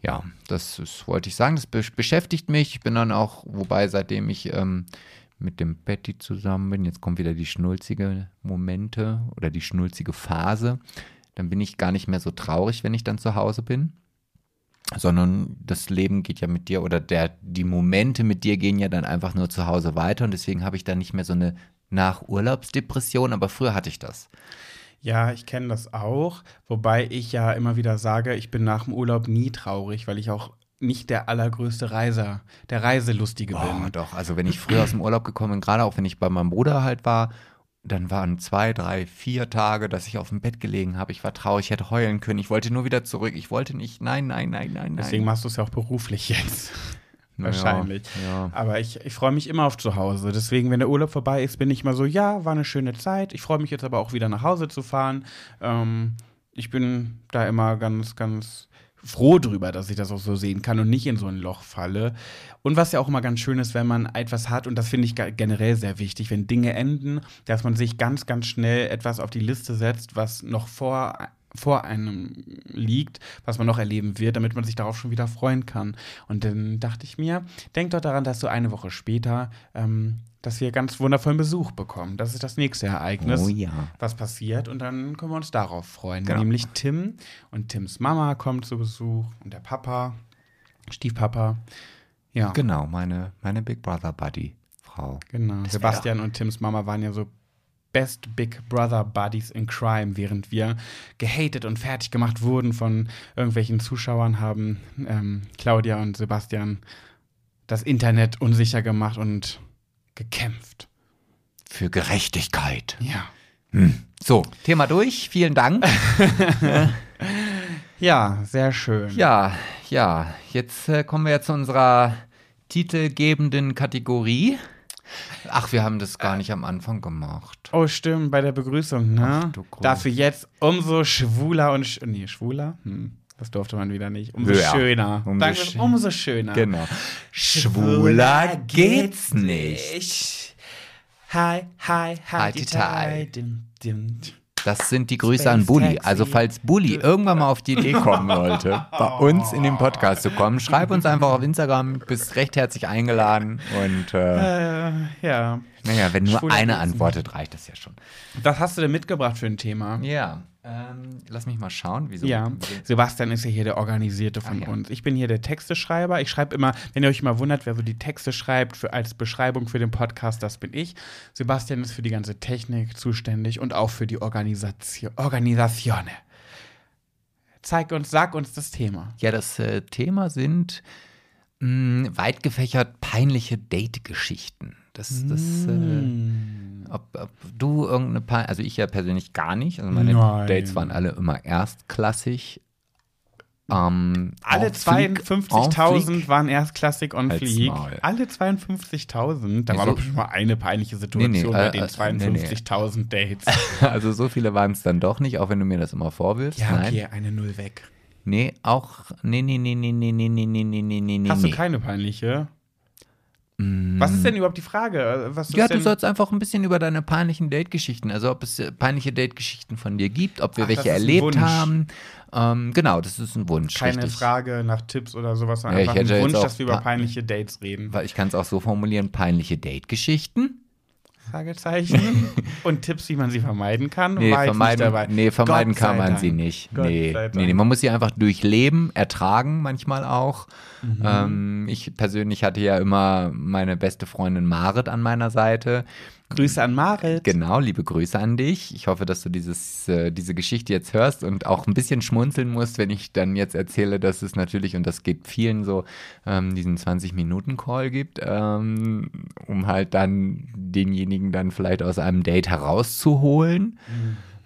ja, das ist, wollte ich sagen, das be beschäftigt mich. Ich bin dann auch, wobei seitdem ich ähm, mit dem Betty zusammen bin, jetzt kommt wieder die schnulzige Momente oder die schnulzige Phase, dann bin ich gar nicht mehr so traurig, wenn ich dann zu Hause bin. Sondern das Leben geht ja mit dir oder der, die Momente mit dir gehen ja dann einfach nur zu Hause weiter und deswegen habe ich dann nicht mehr so eine Nachurlaubsdepression, aber früher hatte ich das. Ja, ich kenne das auch. Wobei ich ja immer wieder sage, ich bin nach dem Urlaub nie traurig, weil ich auch nicht der allergrößte Reiser, der Reiselustige Oh, bin. doch, also wenn ich früher aus dem Urlaub gekommen bin, gerade auch wenn ich bei meinem Bruder halt war, dann waren zwei, drei, vier Tage, dass ich auf dem Bett gelegen habe. Ich war traurig, ich hätte heulen können. Ich wollte nur wieder zurück. Ich wollte nicht. Nein, nein, nein, nein, nein. Deswegen machst du es ja auch beruflich jetzt. Ja, Wahrscheinlich. Ja. Aber ich, ich freue mich immer auf zu Hause. Deswegen, wenn der Urlaub vorbei ist, bin ich immer so, ja, war eine schöne Zeit. Ich freue mich jetzt aber auch wieder nach Hause zu fahren. Ähm, ich bin da immer ganz, ganz froh drüber, dass ich das auch so sehen kann und nicht in so ein Loch falle. Und was ja auch immer ganz schön ist, wenn man etwas hat, und das finde ich ge- generell sehr wichtig, wenn Dinge enden, dass man sich ganz, ganz schnell etwas auf die Liste setzt, was noch vor vor einem liegt, was man noch erleben wird, damit man sich darauf schon wieder freuen kann. Und dann dachte ich mir, denk doch daran, dass du eine Woche später, ähm, dass wir ganz wundervollen Besuch bekommen. Das ist das nächste Ereignis, Oh ja. was passiert. Und dann können wir uns darauf freuen. Genau. Nämlich Tim und Tims Mama kommt zu Besuch und der Papa, Stiefpapa. Ja, Genau, meine, meine Big Brother Buddy, Frau. genau. Das Sebastian und Tims Mama waren ja so Best Big Brother Buddies in Crime, während wir gehatet und fertig gemacht wurden von irgendwelchen Zuschauern, haben ähm, Claudia und Sebastian das Internet unsicher gemacht und gekämpft. Für Gerechtigkeit. Ja. So, Thema durch. Vielen Dank. Ja, sehr schön. ja, ja. Jetzt äh, kommen wir ja zu unserer titelgebenden Kategorie. Ach, wir haben das gar nicht am Anfang gemacht. Oh, stimmt, bei der Begrüßung, ne? Ach, du. Dafür jetzt umso schwuler und. Sch nee, schwuler? Hm, das durfte man wieder nicht. Umso Ja, schöner. umso Danke, schön- umso schöner. Genau. Schwuler geht's nicht. Hi, hi, hi, Hi, die Das sind die Grüße Space an Bully. Taxi. Also falls Bully irgendwann mal auf die Idee kommen sollte, bei uns in den Podcast zu kommen, schreib uns einfach auf Instagram, bist recht herzlich eingeladen. Und äh, Äh, ja. naja, wenn nur Schwule eine antwortet, reicht das ja schon. Was hast du denn mitgebracht für ein Thema? Ja, ähm, lass mich mal schauen, wieso. Ja, Sebastian ist ja hier der Organisierte von Ah, ja. uns. Ich bin hier der Texteschreiber. Ich schreibe immer, wenn ihr euch mal wundert, wer so die Texte schreibt für, als Beschreibung für den Podcast, das bin ich. Sebastian ist für die ganze Technik zuständig und auch für die Organisation. Organisatione. Zeig uns, sag uns das Thema. Ja, das äh, Thema sind mh, weit gefächert peinliche Date-Geschichten. Das, das, Mm. äh, ob, ob du irgendeine, Pein also ich ja persönlich gar nicht. Also meine Nein. Dates waren alle immer erstklassig. Ähm, Alle en fleek- en 52.000 fleek. waren erstklassig on Halt's fleek. Maul. Alle 52.000. Da Nee, war so- doch schon mal eine peinliche Situation Nee, nee, bei äh, den äh, nee, nee. 52.000 Dates. Also so viele waren es dann doch nicht, auch wenn du mir das immer vorwirfst. Ja, Nein. okay, eine Null weg. Nee, auch. Nee, nee, nee, nee, nee, nee, nee, nee, nee, nee, nee. Hast du keine peinliche? Mm. Was ist denn überhaupt die Frage? Ist Ja, du sollst einfach ein bisschen über deine peinlichen Date-Geschichten, also ob es äh, peinliche Date-Geschichten von dir gibt, ob wir Ach, welche erlebt haben. Ähm, genau, das ist ein Wunsch, keine richtig. Frage nach Tipps oder sowas, sondern Ja, ich einfach ein Wunsch, dass wir über peinliche Dates reden. Weil ich kann es auch so formulieren, peinliche Date-Geschichten. Fragezeichen. Und Tipps, wie man sie vermeiden kann. Nee, nicht vermeiden, dabei. nee, vermeiden kann man sie Dank. nicht. Gott Nee, nee, nee, man muss sie einfach durchleben, ertragen manchmal auch. Mhm. Ähm, ich persönlich hatte ja immer meine beste Freundin Marit an meiner Seite. Grüße an Marit. Genau, liebe Grüße an dich. Ich hoffe, dass du dieses, äh, diese Geschichte jetzt hörst und auch ein bisschen schmunzeln musst, wenn ich dann jetzt erzähle, dass es natürlich, und das geht vielen so, ähm, diesen 20-Minuten-Call gibt, ähm, um halt dann denjenigen dann vielleicht aus einem Date herauszuholen,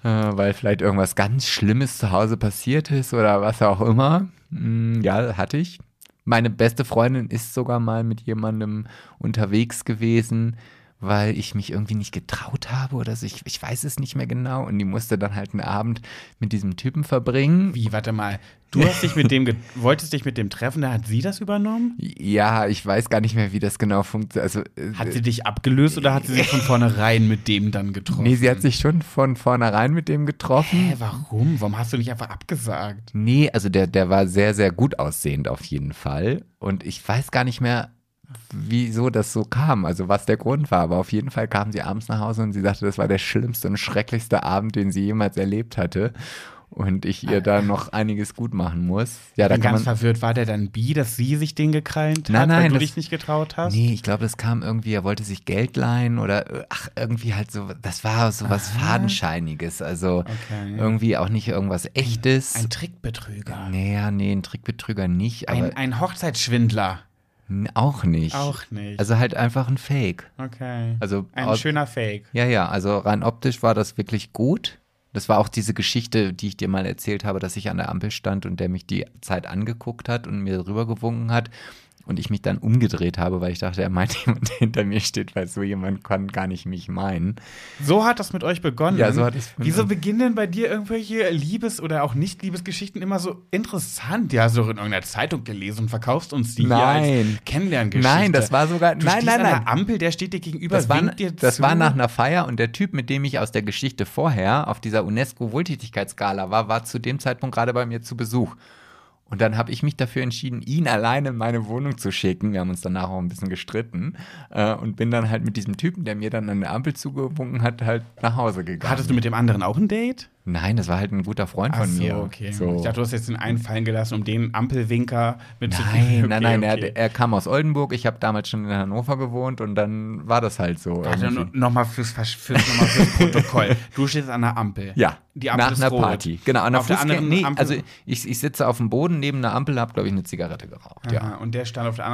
äh, weil vielleicht irgendwas ganz Schlimmes zu Hause passiert ist oder was auch immer. Mm, ja, hatte ich. Meine beste Freundin ist sogar mal mit jemandem unterwegs gewesen, weil ich mich irgendwie nicht getraut habe oder so. Ich, ich weiß es nicht mehr genau. Und die musste dann halt einen Abend mit diesem Typen verbringen. Wie, warte mal. Du hast dich mit dem, wolltest dich mit dem treffen, da hat sie das übernommen? Ja, ich weiß gar nicht mehr, wie das genau funktioniert. Also, äh, Hat sie dich abgelöst oder hat sie sich von vornherein mit dem dann getroffen? nee, sie hat sich schon von vornherein mit dem getroffen. Hä, warum? Warum hast du nicht einfach abgesagt? Nee, also der, der war sehr, sehr gut aussehend auf jeden Fall. Und ich weiß gar nicht mehr, wieso das so kam, also was der Grund war. Aber auf jeden Fall kam sie abends nach Hause und sie sagte, das war der schlimmste und schrecklichste Abend, den sie jemals erlebt hatte. Und ich ihr da noch einiges gut machen muss. Ja, da ganz man. verwirrt. War der dann bi, dass sie sich den gekrallt hat, Nein, weil du das- dich nicht getraut hast? Nee, ich glaube, das kam irgendwie, er wollte sich Geld leihen oder äh, ach, irgendwie halt so, das war so was Fadenscheiniges. Also Okay. irgendwie auch nicht irgendwas echtes. Ein Trickbetrüger. nee, ja, nee, ein Trickbetrüger nicht, aber Ein, ein Hochzeitsschwindler. Auch nicht. Auch nicht. Also halt einfach ein Fake. okay. Also ein aus- schöner Fake. Ja, ja, also rein optisch war das wirklich gut. Das war auch diese Geschichte, die ich dir mal erzählt habe, dass ich an der Ampel stand und der mich die Zeit angeguckt hat und mir rübergewunken hat und ich mich dann umgedreht habe, weil ich dachte, er meint jemand, der hinter mir steht, weil so jemand kann gar nicht mich meinen. So hat das mit euch begonnen. Ja, so hat es. Wieso beginnen denn bei dir irgendwelche Liebes- oder auch Nicht-Liebesgeschichten immer so interessant? Ja, doch in irgendeiner Zeitung gelesen und verkaufst uns die hier Nein. als Kennenlerngeschichte. Nein, das war sogar, Du nein, stehst nein, an der nein. Ampel, der steht dir gegenüber, Das war, dir das zu. war nach einer Feier und der Typ, mit dem ich aus der Geschichte vorher auf dieser UNESCO-Wohltätigkeitsskala war, war zu dem Zeitpunkt gerade bei mir zu Besuch. Und dann habe ich mich dafür entschieden, ihn alleine in meine Wohnung zu schicken. Wir haben uns danach auch ein bisschen gestritten äh, und bin dann halt mit diesem Typen, der mir dann an der Ampel zugewunken hat, halt nach Hause gegangen. Hattest du mit dem anderen auch ein Date? Nein, das war halt ein guter Freund von Ach so, mir. okay. So. Ich dachte, du hast jetzt den einen fallen gelassen, um den Ampelwinker mit zu Nein, okay, nein, nein, okay. Er, er kam aus Oldenburg. Ich habe damals schon in Hannover gewohnt und dann war das halt so. Warte, irgendwie. nochmal fürs, fürs, noch mal fürs Protokoll. Du stehst an der Ampel. Ja, Die Ampel nach ist einer rot. Party. Genau, an der Auf der anderen Nee, Ampel- also ich, ich sitze auf dem Boden neben einer Ampel, habe, glaube ich, eine Zigarette geraucht. Ja. Aha, und der stand auf der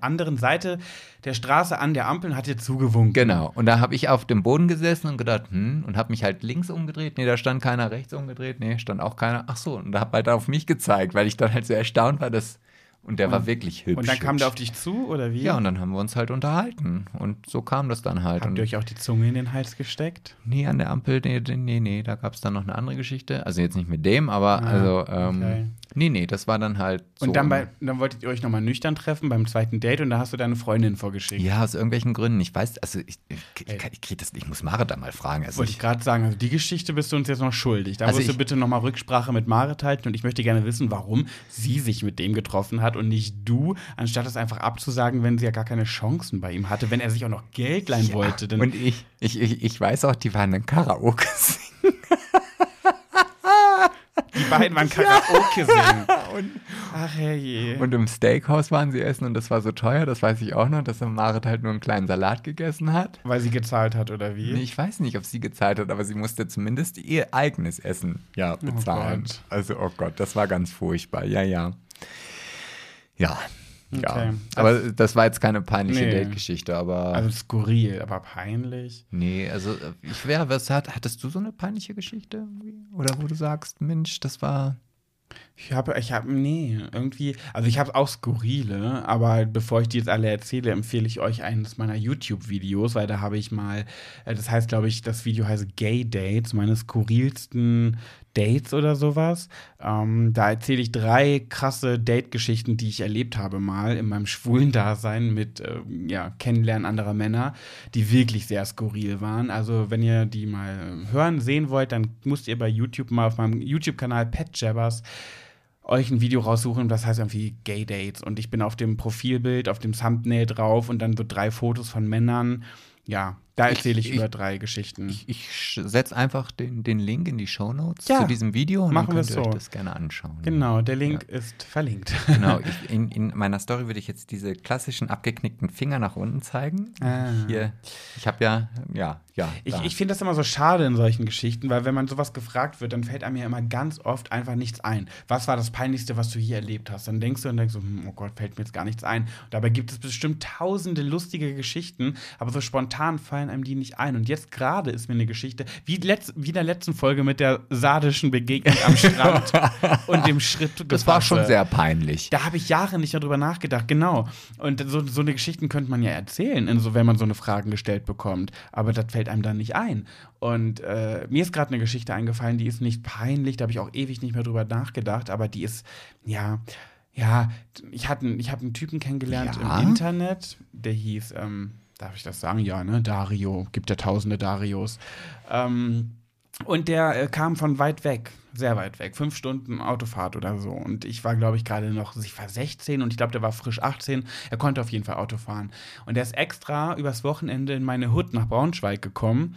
anderen Seite der Straße an der Ampel und hat dir zugewunken. Genau. Und da habe ich auf dem Boden gesessen und gedacht, hm, und habe mich halt links umgedreht. Nee, da stand keiner rechts umgedreht. Nee, stand auch keiner. Ach so, und da habe halt auf mich gezeigt, weil ich dann halt so erstaunt war, dass Und der war wirklich hübsch. Und dann kam der auf dich zu, oder wie? Ja, und dann haben wir uns halt unterhalten. Und so kam das dann halt. Habt und ihr euch auch die Zunge in den Hals gesteckt? Nee, an der Ampel, nee, nee, nee, da gab es dann noch eine andere Geschichte. Also jetzt nicht mit dem, aber Ah, also, ähm, okay. nee, nee, das war dann halt so. Und dann, bei, dann wolltet ihr euch nochmal nüchtern treffen beim zweiten Date und da hast du deine Freundin vorgeschickt. ja, aus irgendwelchen Gründen. Ich weiß, also ich, ich, ich, ich krieg das, ich muss Marit da mal fragen. Also Wollte ich gerade sagen, also die Geschichte bist du uns jetzt noch schuldig. Da Also musst du bitte nochmal Rücksprache mit Marit halten und ich möchte gerne wissen, warum sie sich mit dem getroffen hat und nicht du, anstatt es einfach abzusagen, wenn sie ja gar keine Chancen bei ihm hatte, wenn er sich auch noch Geld leihen wollte. Denn und ich, ich, ich, ich weiß auch, die waren in Karaoke singen. die beiden waren Karaoke singen. Und, Ach herrje. und im Steakhouse waren sie essen und das war so teuer, das weiß ich auch noch, dass Marit halt nur einen kleinen Salat gegessen hat. Weil sie gezahlt hat, oder wie? Nee, Ich weiß nicht, ob sie gezahlt hat, aber sie musste zumindest ihr eigenes Essen ja bezahlen. Gott. also, oh Gott, das war ganz furchtbar. Ja, ja. Ja. Ja. Okay. Aber das war jetzt keine peinliche Nee. Date-Geschichte, aber. Also skurril, aber peinlich. nee, also äh, ich wäre, was hat, hattest du so eine peinliche Geschichte? irgendwie? Oder wo du sagst, Mensch, das war. Ich habe, ich habe, nee, irgendwie, also ich habe auch skurrile, aber bevor ich die jetzt alle erzähle, empfehle ich euch eines meiner YouTube-Videos, weil da habe ich mal, äh, das heißt, glaube ich, das Video heißt Gay Dates, meine skurrilsten Dates oder sowas. Ähm, da erzähle ich drei krasse Date-Geschichten, die ich erlebt habe mal in meinem schwulen Dasein mit, ähm, ja, Kennenlernen anderer Männer, die wirklich sehr skurril waren. Also, wenn ihr die mal hören, sehen wollt, dann müsst ihr bei YouTube mal auf meinem YouTube-Kanal Pet Jabbers euch ein Video raussuchen, das heißt irgendwie Gay Dates. Und ich bin auf dem Profilbild, auf dem Thumbnail drauf und dann so drei Fotos von Männern. Ja, da erzähle ich, ich- über drei Geschichten. Ich, ich setze einfach den, den Link in die Shownotes Ja, zu diesem Video und machen dann könnt ihr euch so. das gerne anschauen. genau, der Link ist verlinkt. Genau, ich, in, in meiner Story würde ich jetzt diese klassischen abgeknickten Finger nach unten zeigen. Ah. Hier, ich habe ja, ja, ja. Ich, ich finde das immer so schade in solchen Geschichten, weil wenn man sowas gefragt wird, dann fällt einem ja immer ganz oft einfach nichts ein. Was war das Peinlichste, was du hier erlebt hast? Dann denkst du und denkst so, hm, oh Gott, fällt mir jetzt gar nichts ein. Und dabei gibt es bestimmt tausende lustige Geschichten, aber so spontan fallen einem die nicht ein. Und jetzt gerade ist mir eine Geschichte, wie, letz, wie in der letzten Folge mit der sadischen Begegnung am Strand und dem Schritt das war schon sehr peinlich. Da habe ich Jahre nicht darüber nachgedacht, genau. Und so, so eine Geschichten könnte man ja erzählen, so, wenn man so eine Fragen gestellt bekommt. Aber das fällt einem dann nicht ein. Und äh, mir ist gerade eine Geschichte eingefallen, die ist nicht peinlich, da habe ich auch ewig nicht mehr drüber nachgedacht, aber die ist, ja, ja, ich, hatte, ich habe einen Typen kennengelernt Ja? im Internet, der hieß, ähm, darf ich das sagen? Ja, ne? Dario, gibt ja tausende Darios. Ähm, und der äh, kam von weit weg, sehr weit weg, fünf Stunden Autofahrt oder so. Und ich war, glaube ich, gerade noch, ich war 16 und ich glaube, der war frisch 18. Er konnte auf jeden Fall Auto fahren. Und er ist extra übers Wochenende in meine Hut nach Braunschweig gekommen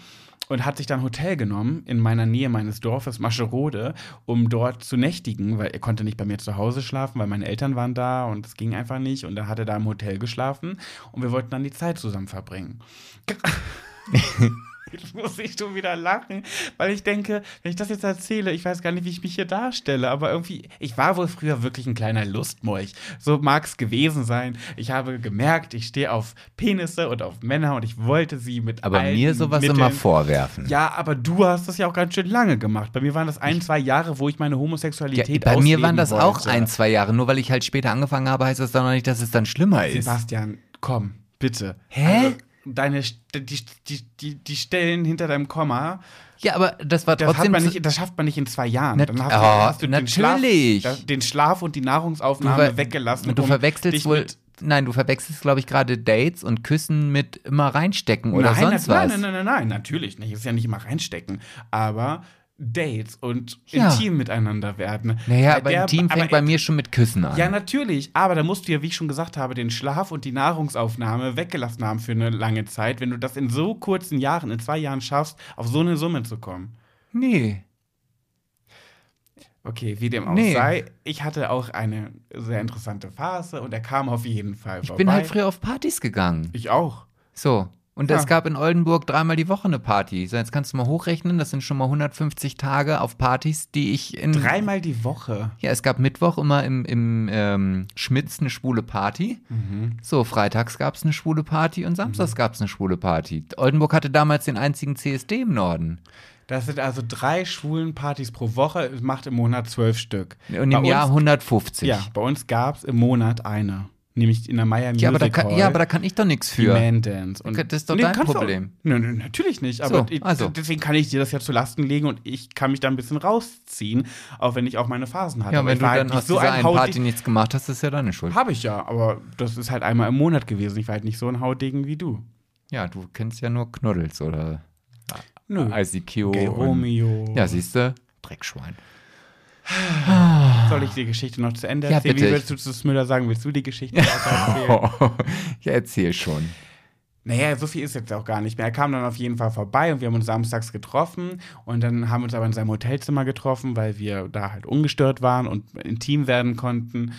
und hat sich dann ein Hotel genommen in meiner Nähe meines Dorfes Mascherode, um dort zu nächtigen, weil er konnte nicht bei mir zu Hause schlafen, weil meine Eltern waren da und es ging einfach nicht. Und dann hat er da im Hotel geschlafen und wir wollten dann die Zeit zusammen verbringen. Jetzt muss ich schon wieder lachen, weil ich denke, wenn ich das jetzt erzähle, ich weiß gar nicht, wie ich mich hier darstelle, aber irgendwie, ich war wohl früher wirklich ein kleiner Lustmolch. So mag es gewesen sein. Ich habe gemerkt, ich stehe auf Penisse und auf Männer und ich wollte sie mit Aber allen mir sowas Mitteln immer vorwerfen. ja, aber du hast das ja auch ganz schön lange gemacht. Bei mir waren das ein, zwei Jahre, wo ich meine Ja, Homosexualität bei mir waren das auch wollte. ein, zwei Jahre. Nur weil ich halt später angefangen habe, heißt das doch noch nicht, dass es dann schlimmer ist. Sebastian, komm, bitte. Hä? Also, deine, die, die, die, die Stellen hinter deinem Komma, Ja, aber das war das, hat trotzdem. man nicht, das schafft man nicht in zwei Jahren. Nat- Dann hast, oh, du, hast du den Schlaf, natürlich. den Schlaf und die du, Nahrungsaufnahme ver- weggelassen. du um verwechselst wohl. mit- Nein, du verwechselst, glaube ich, gerade Dates und Küssen mit immer reinstecken oder nein, sonst nein, was. nein, nein, nein, nein, natürlich nicht. Ist ja nicht immer reinstecken. Aber Dates und Ja. intim miteinander werden. Naja, aber der- Intim fängt aber- bei mir schon mit Küssen an. Ja, natürlich. Aber da musst du ja, wie ich schon gesagt habe, den Schlaf und die Nahrungsaufnahme weggelassen haben für eine lange Zeit, wenn du das in so kurzen Jahren, in zwei Jahren schaffst, auf so eine Summe zu kommen. Nee. Okay, wie dem auch Nee. sei, ich hatte auch eine sehr interessante Phase und er kam auf jeden Fall Ich vorbei. bin halt früher auf Partys gegangen. Ich auch. So. Und Ja. es gab in Oldenburg dreimal die Woche eine Party. So, jetzt kannst du mal hochrechnen, das sind schon mal 150 Tage auf Partys, die ich in. Dreimal die Woche. Ja, es gab Mittwoch immer im, im ähm, Schmitz eine schwule Party. Mhm. So, freitags gab es eine schwule Party und samstags gab es eine schwule Party. Oldenburg hatte damals den einzigen CSD im Norden. Das sind also drei schwulen Partys pro Woche, macht im Monat zwölf Stück. Und Bei im Jahr uns- 150. Ja, bei uns gab es im Monat eine. Nämlich in der Music Ja, aber da kann, Hall. ja, aber da kann ich doch nichts die für. Man Dance. Und Das ist doch Nee, dein du auch- Problem. Nö, nö, natürlich nicht. Aber So, ich, also. deswegen kann ich dir das ja zu Lasten legen und ich kann mich da ein bisschen rausziehen, auch wenn ich auch meine Phasen hatte. Ja, wenn du halt dann aus so dieser ein einen Party nichts gemacht hast, ist ja deine Schuld. Habe ich ja, aber das ist halt einmal im Monat gewesen. Ich war halt nicht so ein Hautdegen wie du. Ja, du kennst ja nur Knuddels oder Nö. ICQ. Gay Romeo. Ja, siehst du? Dreckschwein. Soll ich die Geschichte noch zu Ende Ja, erzählen? bitte. Wie willst du zu Smüller sagen? Willst du die Geschichte weiter erzählen? ja, erzähl schon. Naja, so viel ist jetzt auch gar nicht mehr. Er kam dann auf jeden Fall vorbei und wir haben uns samstags getroffen und dann haben wir uns aber in seinem Hotelzimmer getroffen, weil wir da halt ungestört waren und intim werden konnten.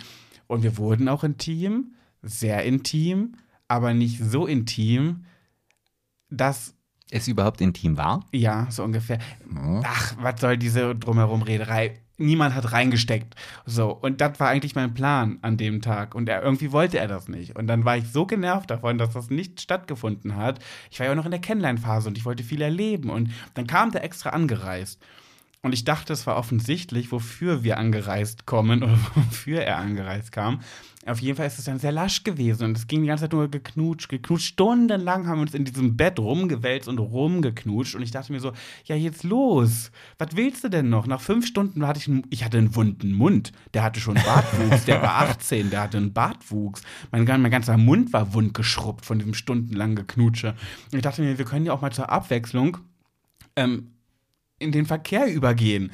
Und wir wurden auch intim, sehr intim, aber nicht so intim, dass, Es überhaupt intim war? ja, so ungefähr, Ja. ach, was soll diese drumherum Rederei? Niemand hat reingesteckt. So, und das war eigentlich mein Plan an dem Tag. Und er, irgendwie wollte er das nicht. Und dann war ich so genervt davon, dass das nicht stattgefunden hat. Ich war ja auch noch in der Kennenlernphase und ich wollte viel erleben. Und dann kam der extra angereist. Und ich dachte, es war offensichtlich, wofür wir angereist kommen oder wofür er angereist kam. Auf jeden Fall ist es dann sehr lasch gewesen und es ging die ganze Zeit nur geknutscht, geknutscht. Stundenlang haben wir uns in diesem Bett rumgewälzt und rumgeknutscht und ich dachte mir so, ja jetzt los, was willst du denn noch? Nach fünf Stunden hatte ich, einen- ich hatte einen wunden Mund, der hatte schon Bartwuchs, der war 18, der hatte einen Bartwuchs. Mein, mein ganzer Mund war wund geschrubbt von diesem stundenlangen Geknutsche. Und ich dachte mir, wir können ja auch mal zur Abwechslung ähm, in den Verkehr übergehen.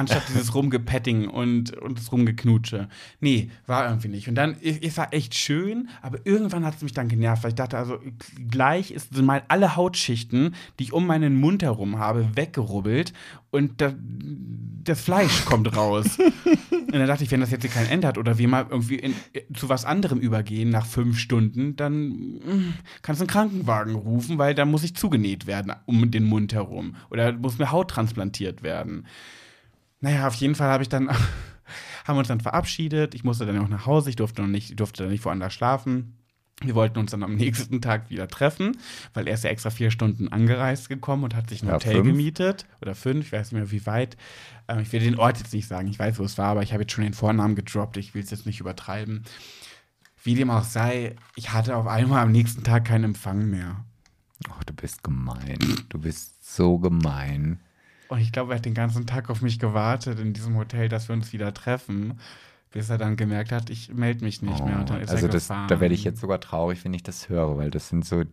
Anstatt dieses Rumgepetting und, und das Rumgeknutsche. Nee, war irgendwie nicht. Und dann, es es war echt schön, aber irgendwann hat es mich dann genervt, weil ich dachte, also gleich ist, sind mal alle Hautschichten, die ich um meinen Mund herum habe, weggerubbelt und da, das Fleisch kommt raus. und dann dachte ich, wenn das jetzt hier kein Ende hat oder wir mal irgendwie in, zu was anderem übergehen nach fünf Stunden, dann mm, kannst du einen Krankenwagen rufen, weil da muss ich zugenäht werden um den Mund herum. Oder muss mir Haut transplantiert werden. Naja, auf jeden Fall habe ich dann, haben wir uns dann verabschiedet. Ich musste dann auch nach Hause. Ich durfte noch nicht, durfte dann nicht woanders schlafen. Wir wollten uns dann am nächsten Tag wieder treffen, weil er ist ja extra vier Stunden angereist gekommen und hat sich ein Ja, Hotel fünf. gemietet. Oder fünf, ich weiß nicht mehr wie weit. Ähm, ich will den Ort jetzt nicht sagen, ich weiß, wo es war, aber ich habe jetzt schon den Vornamen gedroppt. Ich will es jetzt nicht übertreiben. Wie dem auch sei, ich hatte auf einmal am nächsten Tag keinen Empfang mehr. Oh, du bist gemein. Du bist so gemein. Und ich glaube, er hat den ganzen Tag auf mich gewartet in diesem Hotel, dass wir uns wieder treffen, bis er dann gemerkt hat, ich melde mich nicht mehr. Und dann ist also er das, gefahren. da werde ich jetzt sogar traurig, wenn ich das höre, weil das sind so.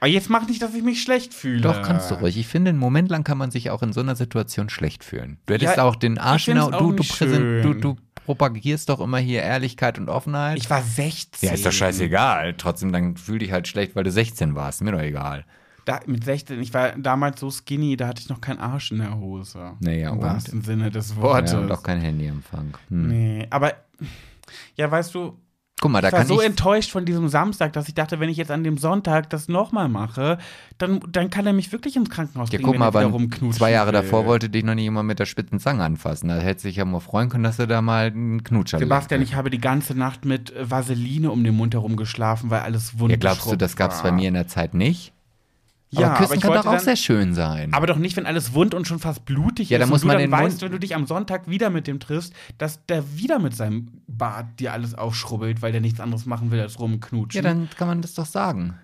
Aber jetzt mach nicht, dass ich mich schlecht fühle. Doch, kannst du ruhig. Ich finde, einen Moment lang kann man sich auch in so einer Situation schlecht fühlen. Du hättest Ja, auch den Arsch genau. Du, du, präsent, du, du propagierst doch immer hier Ehrlichkeit und Offenheit. Ich war 16. ja, ist doch scheißegal. Trotzdem, dann fühl dich halt schlecht, weil du 16 warst. Mir doch egal. Da, mit 16, ich war damals so skinny, da hatte ich noch keinen Arsch in der Hose. Naja, Im wahrsten Sinne des Wortes. Ja, und auch kein Handyempfang. Hm. Nee, aber ja, weißt du, Guck mal, da ich war so ich. enttäuscht von diesem Samstag, dass ich dachte, wenn ich jetzt an dem Sonntag das nochmal mache, dann, dann kann er mich wirklich ins Krankenhaus Ja, bringen, guck wenn mal, er rumknutschen zwei Jahre will. davor wollte dich noch nicht jemand mit der spitzen Zange anfassen. Da hätte sich ja mal freuen können, dass er da mal einen Knutscher Sebastian, legt. ich habe die ganze Nacht mit Vaseline um den Mund herum geschlafen, weil alles wund Ja, glaubst du, das gab es bei mir in der Zeit nicht? Ja, aber Küssen ich kann doch auch dann- sehr schön sein. Aber doch nicht, wenn alles wund und schon fast blutig Ja, ist. da muss und du man dann den weißt, Mund- wenn du dich am Sonntag wieder mit dem triffst, dass der wieder mit seinem Bart dir alles aufschrubbelt, weil der nichts anderes machen will als rumknutschen. ja, dann kann man das doch sagen.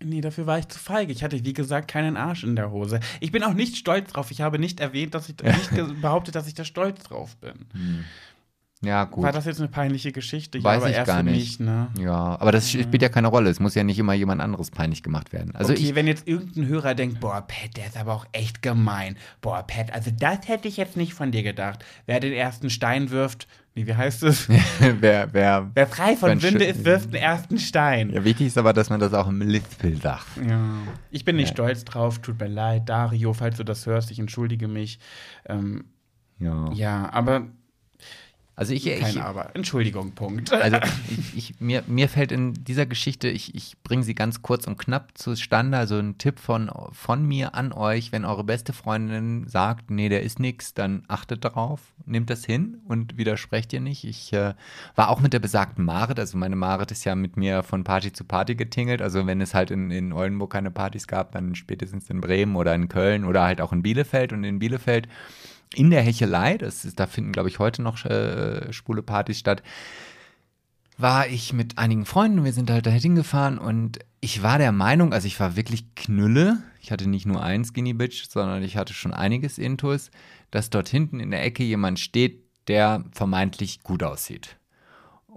Nee, dafür war ich zu feige. Ich hatte, wie gesagt, keinen Arsch in der Hose. Ich bin auch nicht stolz drauf. Ich habe nicht erwähnt, dass ich nicht behauptet, dass ich da stolz drauf bin. Ja, gut. War das jetzt eine peinliche Geschichte? Weiß ja, ich gar nicht. mich, ne? Ja, aber das spielt ja keine Rolle. Es muss ja nicht immer jemand anderes peinlich gemacht werden. Also okay, ich, wenn jetzt irgendein Hörer denkt, boah, Pat, der ist aber auch echt gemein. Boah, Pat, also das hätte ich jetzt nicht von dir gedacht. Wer den ersten Stein wirft, nee, wie heißt es? wer, wer, Wer frei von Winde schön- ist, wirft den ersten Stein. ja, wichtig ist aber, dass man das auch im Lispel sagt. Ja. Ich bin nicht stolz drauf, tut mir leid. Dario, falls du das hörst, ich entschuldige mich. Ähm, Ja. ja, aber Also ich, Kein ich, Aber. Entschuldigung, Punkt. also ich, ich, mir, mir fällt in dieser Geschichte, ich, ich bringe sie ganz kurz und knapp zustande. Also ein Tipp von, von mir an euch, wenn eure beste Freundin sagt, nee, der ist nix, dann achtet darauf, nehmt das hin und widersprecht ihr nicht. Ich äh, war auch mit der besagten Marit, also meine Marit ist ja mit mir von Party zu Party getingelt. Also wenn es halt in, in Oldenburg keine Partys gab, dann spätestens in Bremen oder in Köln oder halt auch in Bielefeld. Und in Bielefeld in der Hechelei, das ist, da finden, glaube ich, heute noch äh, schwule Partys statt, war ich mit einigen Freunden, wir sind halt da hingefahren und ich war der Meinung, also ich war wirklich Knülle, ich hatte nicht nur ein Skinny Bitch, sondern ich hatte schon einiges Intus, dass dort hinten in der Ecke jemand steht, der vermeintlich gut aussieht.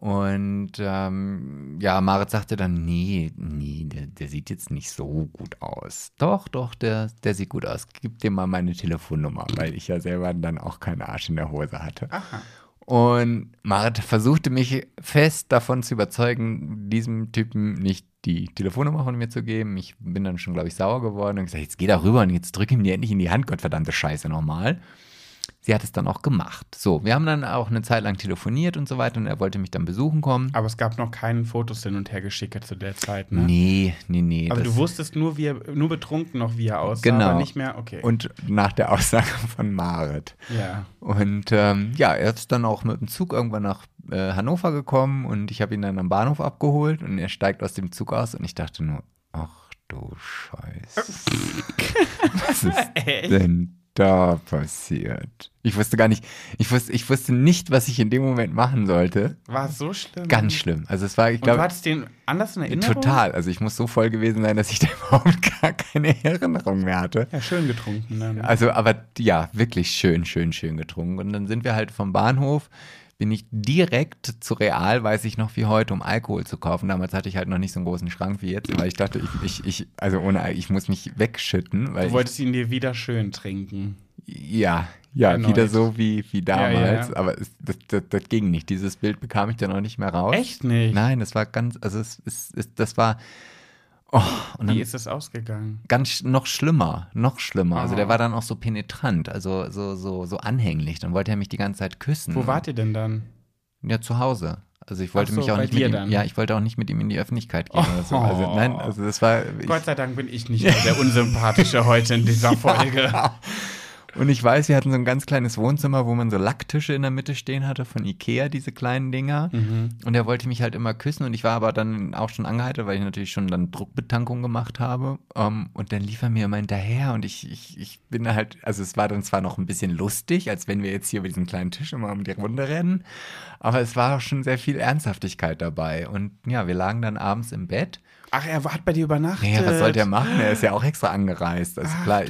Und ähm, ja, Marit sagte dann, nee, nee, der, der, sieht jetzt nicht so gut aus. Doch, doch, der, der sieht gut aus. Gib dir mal meine Telefonnummer, weil ich ja selber dann auch keinen Arsch in der Hose hatte. Aha. Und Marit versuchte mich fest davon zu überzeugen, diesem Typen nicht die Telefonnummer von mir zu geben. Ich bin dann schon, glaube ich, sauer geworden und gesagt, jetzt geh da rüber und jetzt drück ihm die endlich in die Hand, Gottverdammte Scheiße nochmal sie hat es dann auch gemacht. So, wir haben dann auch eine Zeit lang telefoniert und so weiter und er wollte mich dann besuchen kommen. Aber es gab noch keinen Fotos hin und her geschickt zu der Zeit, ne? Nee, nee, nee. Aber du wusstest nur, wie er, nur betrunken noch, wie er aussah, genau. aber nicht mehr, okay. Und nach der Aussage von Marit. Ja. Und ähm, ja, er ist dann auch mit dem Zug irgendwann nach äh, Hannover gekommen und ich habe ihn dann am Bahnhof abgeholt und er steigt aus dem Zug aus und ich dachte nur, ach du Scheiße. Was ist Echt? denn da passiert? Ich wusste gar nicht, ich wusste, ich wusste nicht, was ich in dem Moment machen sollte. War es so schlimm? Ganz schlimm. Also es war, ich glaube. Du hattest den anders in Erinnerung? Total. Also ich muss so voll gewesen sein, dass ich da überhaupt gar keine Erinnerung mehr hatte. Ja, schön getrunken. Dann. Also, aber ja, wirklich schön, schön, schön getrunken. Und dann sind wir halt vom Bahnhof bin ich direkt zu Real, weiß ich noch wie heute, um Alkohol zu kaufen. Damals hatte ich halt noch nicht so einen großen Schrank wie jetzt, weil ich dachte, ich, ich, ich also ohne, ich muss mich wegschütten. Weil du wolltest ich, ihn dir wieder schön trinken. Ja, ja, Erneut. wieder so wie, wie damals. Ja, ja. Aber es, das, das, das, ging nicht. Dieses Bild bekam ich dann noch nicht mehr raus. Echt nicht? Nein, das war ganz, also es, es, es das war. Oh, Wie ist es ausgegangen? Ganz noch schlimmer, noch schlimmer. Oh. Also der oh. war dann auch so penetrant, also so, so, so anhänglich. Dann wollte er mich die ganze Zeit küssen. Wo wart ihr denn dann? Ja, zu Hause. Also ich wollte so, mich auch nicht mit ihm, dann. ja, ich wollte auch nicht mit ihm in die Öffentlichkeit gehen. Oh. So. Also nein, also das war. Gott sei Dank bin ich nicht der unsympathische heute in dieser Folge. Und ich weiß, wir hatten so ein ganz kleines Wohnzimmer, wo man so Lacktische in der Mitte stehen hatte von Ikea, diese kleinen Dinger. Mhm. Und er wollte mich halt immer küssen und ich war aber dann auch schon angehalten, weil ich natürlich schon dann Druckbetankung gemacht habe. Um, ähm, und dann lief er mir immer hinterher und ich, ich, ich bin halt, also es war dann zwar noch ein bisschen lustig, als wenn wir jetzt hier über diesen kleinen Tisch immer um die Runde rennen, aber es war auch schon sehr viel Ernsthaftigkeit dabei. Und ja, wir lagen dann abends im Bett Ach, er hat bei dir übernachtet. Ja, was soll der machen? Er ist ja auch extra angereist. Also Ach, klar,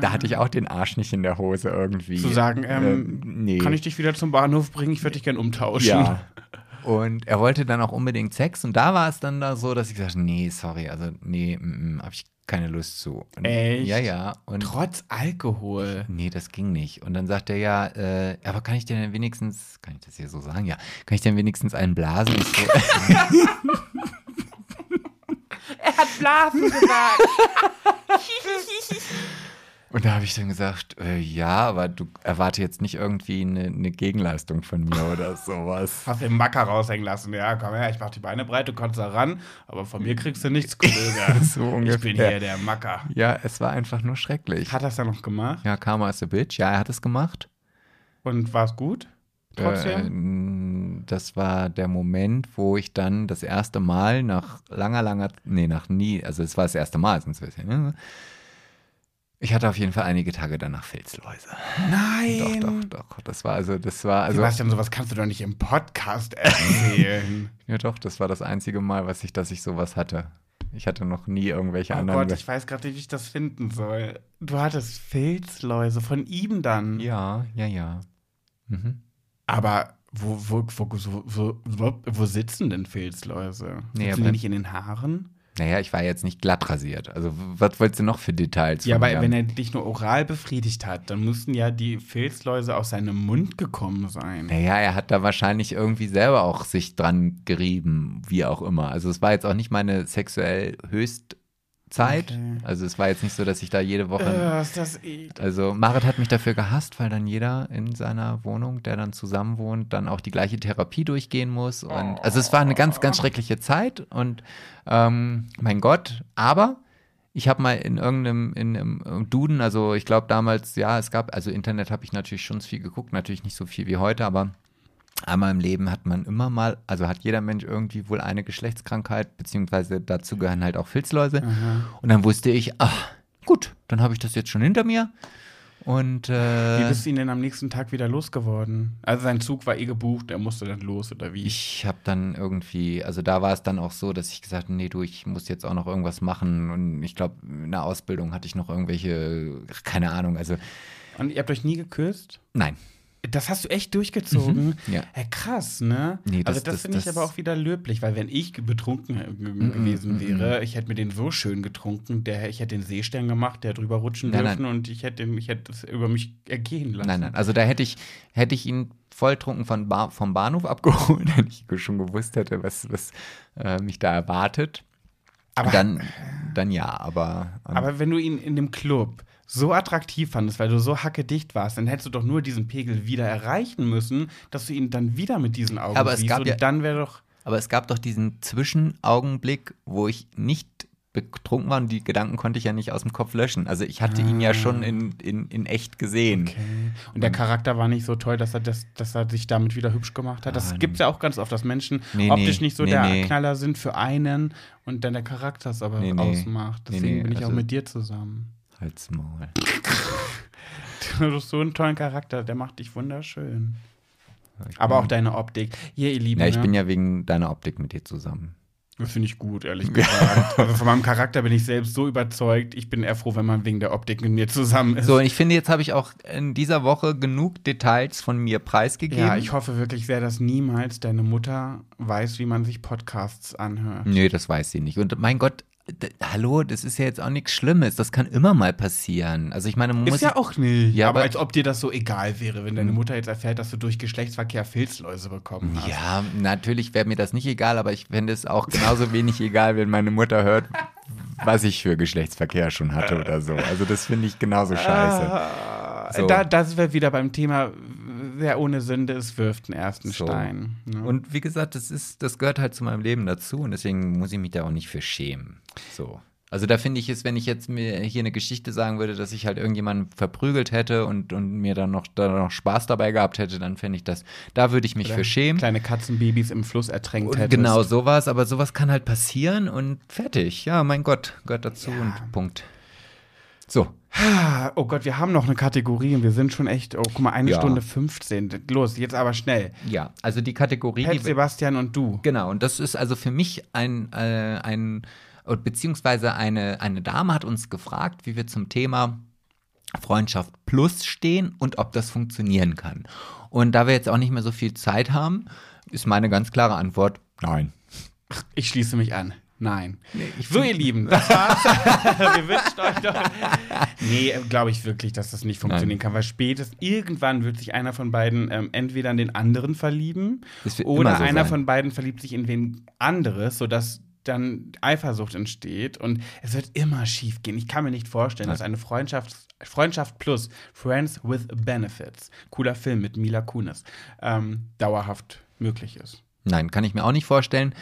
da hatte ich auch den Arsch nicht in der Hose irgendwie. Zu sagen, ähm, äh, nee. kann ich dich wieder zum Bahnhof bringen? Ich würde dich gern umtauschen. Ja. Und er wollte dann auch unbedingt Sex. Und da war es dann da so, dass ich gesagt nee, sorry, also nee, mm, mm habe ich keine Lust zu. Und, Echt? Ja, ja. Und Trotz Alkohol? Nee, das ging nicht. Und dann sagt er ja, äh, aber kann ich dir denn wenigstens, kann ich das hier so sagen? Ja, kann ich denn wenigstens einen blasen? Er hat Blasen gesagt. Und da habe ich dann gesagt, äh, ja, aber du erwarte jetzt nicht irgendwie eine, eine Gegenleistung von mir oder sowas. Hast den Macker raushängen lassen. Ja, komm her, ich mach die Beine breit, du kommst da ran, aber von mir kriegst du nichts, Kollege. so ungefähr. Ich bin hier der Macker. Ja, es war einfach nur schrecklich. Hat er es dann noch gemacht? Ja, Karma is a Bitch. Ja, er hat es gemacht. Und war es gut? Trotzdem? Äh, das war der Moment, wo ich dann das erste Mal nach langer, langer, nee, nach nie, also es war das erste Mal, sonst weiß ich, ne? Ich hatte auf jeden Fall einige Tage danach Filzläuse. Nein! Doch, doch, doch. Das war also, das war also. Sebastian, sowas kannst du doch nicht im Podcast erzählen. ja, doch, das war das einzige Mal, was ich, dass ich sowas hatte. Ich hatte noch nie irgendwelche oh anderen. Oh Gott, ich weiß gerade nicht, wie ich das finden soll. Du hattest Filzläuse von ihm dann. Ja, ja, ja. Mhm. Aber wo, wo, wo, wo, wo sitzen denn Filzläuse? Sitzen die nicht in den Haaren? Naja, ich war jetzt nicht glatt rasiert. Also, was wolltest du noch für Details? Ja, aber wenn er dich nur oral befriedigt hat, dann müssten ja die Filzläuse aus seinem Mund gekommen sein. Naja, er hat da wahrscheinlich irgendwie selber auch sich dran gerieben, wie auch immer. Also, es war jetzt auch nicht meine sexuell höchst Zeit. Okay. Also es war jetzt nicht so, dass ich da jede Woche. Äh, ist das eklig. Also Marit hat mich dafür gehasst, weil dann jeder in seiner Wohnung, der dann zusammen wohnt, dann auch die gleiche Therapie durchgehen muss. Und also es war eine ganz, ganz schreckliche Zeit und ähm, mein Gott, aber ich habe mal in irgendeinem in einem Duden, also ich glaube damals, ja, es gab, also Internet habe ich natürlich schon viel geguckt, natürlich nicht so viel wie heute, aber einmal im Leben hat man immer mal, also hat jeder Mensch irgendwie wohl eine Geschlechtskrankheit, beziehungsweise dazu gehören halt auch Filzläuse. Und dann wusste ich, ach, gut, dann habe ich das jetzt schon hinter mir. Und Wie äh, bist du ihn denn am nächsten Tag wieder losgeworden? Also sein Zug war eh gebucht, er musste dann los oder wie? ich habe dann irgendwie, also da war es dann auch so, dass ich gesagt habe, nee, du, ich muss jetzt auch noch irgendwas machen. Und ich glaube, in der Ausbildung hatte ich noch irgendwelche, keine Ahnung, also Und ihr habt euch nie geküsst? nein. Das hast du echt durchgezogen? ja. Hey, krass, ne? Nee, das- also das, das- finde ich das- aber auch wieder löblich, weil wenn ich betrunken äh, Mm, gewesen wäre, ich hätte mir den so schön getrunken, der, ich hätte den Seestern gemacht, der drüber rutschen Nein, dürfen und ich hätte, ich hätte es über mich ergehen lassen. Nein, nein. Also da hätte ich, hätte ich ihn volltrunken von ba vom Bahnhof abgeholt, wenn ich schon gewusst hätte, was, was äh, mich da erwartet. Aber- dann, dann ja, aber, ähm, Aber wenn du ihn in dem Club so attraktiv fandest, weil du so hackedicht warst, dann hättest du doch nur diesen Pegel wieder erreichen müssen, dass du ihn dann wieder mit diesen Augen Aber es siehst gab und ja- dann wäre doch aber es gab doch diesen Zwischenaugenblick, wo ich nicht betrunken war und die Gedanken konnte ich ja nicht aus dem Kopf löschen. Also ich hatte ihn ja schon in, in, in echt gesehen. Okay. Und der Charakter war nicht so toll, dass er, das, dass er sich damit wieder hübsch gemacht hat. Das Ah, gibt es ja auch ganz oft, dass Menschen Nee, optisch nee, nicht so nee, der. Knaller sind für einen und dann der Charakter es aber ausmacht. Deswegen bin ich auch also- mit dir zusammen. Halt's Maul. Du hast so einen tollen Charakter, der macht dich wunderschön. Aber auch deine Optik. Hier, ihr Lieben. Ja, ich ne? bin ja wegen deiner Optik mit dir zusammen. Das finde ich gut, ehrlich gesagt. also von meinem Charakter bin ich selbst so überzeugt. Ich bin eher froh, wenn man wegen der Optik mit mir zusammen ist. So, und ich finde, jetzt habe ich auch in dieser Woche genug Details von mir preisgegeben. ja, ich hoffe wirklich sehr, dass niemals deine Mutter weiß, wie man sich Podcasts anhört. Nö, das weiß sie nicht. Und mein Gott, hallo, das ist ja jetzt auch nichts Schlimmes. Das kann immer mal passieren. Also ich meine, man muss Ist ja auch nicht. Ja, aber, aber- als ob dir das so egal wäre, wenn deine Mutter jetzt erfährt, dass du durch Geschlechtsverkehr Filzläuse bekommen hast. Ja, natürlich wäre mir das nicht egal, aber ich fände es auch genauso wenig egal, wenn meine Mutter hört, was ich für Geschlechtsverkehr schon hatte oder so. Also das finde ich genauso scheiße. Ah, So. Da, da sind wir wieder beim Thema, wer ohne Sünde ist, wirft den ersten So. Stein. Ne? Und wie gesagt, das ist, das gehört halt zu meinem Leben dazu und deswegen muss ich mich da auch nicht für schämen. So. Also da finde ich es, wenn ich jetzt mir hier eine Geschichte sagen würde, dass ich halt irgendjemanden verprügelt hätte und, und mir dann noch, da noch Spaß dabei gehabt hätte, dann fände ich das, da würde ich mich für schämen. Kleine Katzenbabys im Fluss ertränkt Und hättest. genau sowas, aber sowas kann halt passieren und fertig. Ja, mein Gott, gehört dazu Ja. und Punkt. So, Oh Gott, wir haben noch eine Kategorie und wir sind schon echt, oh guck mal, eine Ja. Stunde 15. Los, jetzt aber schnell. ja, also die Kategorie, Pet, Sebastian und du. Genau, und das ist also für mich ein, äh, ein beziehungsweise eine, eine Dame hat uns gefragt, wie wir zum Thema Freundschaft Plus stehen und ob das funktionieren kann. Und da wir jetzt auch nicht mehr so viel Zeit haben, ist meine ganz klare Antwort, nein. Ich schließe mich an. Nein. ich so, ihr Lieben, das war's. wir wünschen euch doch. Nee, glaube ich wirklich, dass das nicht funktionieren Nein. kann, weil spätestens irgendwann wird sich einer von beiden ähm, entweder in den anderen verlieben Das wird oder so einer sein. von beiden verliebt sich in wen anderes, sodass dann Eifersucht entsteht und es wird immer schief gehen. Ich kann mir nicht vorstellen, dass eine Freundschaft, Freundschaft plus Friends with Benefits, cooler Film mit Mila Kunis, ähm, dauerhaft möglich ist. Nein, kann ich mir auch nicht vorstellen.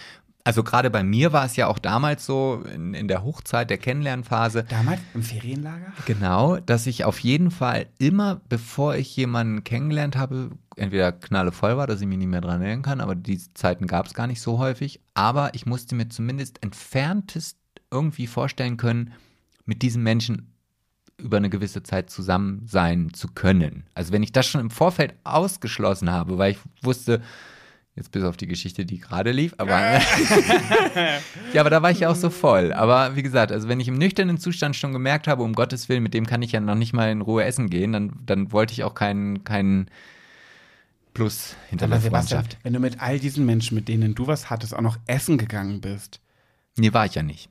Also gerade bei mir war es ja auch damals so, in, in der Hochzeit der Kennenlernphase, Damals im Ferienlager? Genau, dass ich auf jeden Fall immer, bevor ich jemanden kennengelernt habe, entweder knalle voll war, dass ich mich nicht mehr dran erinnern kann, aber die Zeiten gab es gar nicht so häufig. Aber ich musste mir zumindest entferntest irgendwie vorstellen können, mit diesem Menschen über eine gewisse Zeit zusammen sein zu können. Also wenn ich das schon im Vorfeld ausgeschlossen habe, weil ich wusste, jetzt bis auf die Geschichte, die gerade lief, aber ja, aber da war ich ja auch so voll. Aber wie gesagt, also wenn ich im nüchternen Zustand schon gemerkt habe, um Gottes Willen, mit dem kann ich ja noch nicht mal in Ruhe essen gehen, dann, dann wollte ich auch keinen keinen Plus hinter Aber der Sebastian, Freundschaft. wenn du mit all diesen Menschen, mit denen du was hattest, auch noch essen gegangen bist. Nee, war ich ja nicht.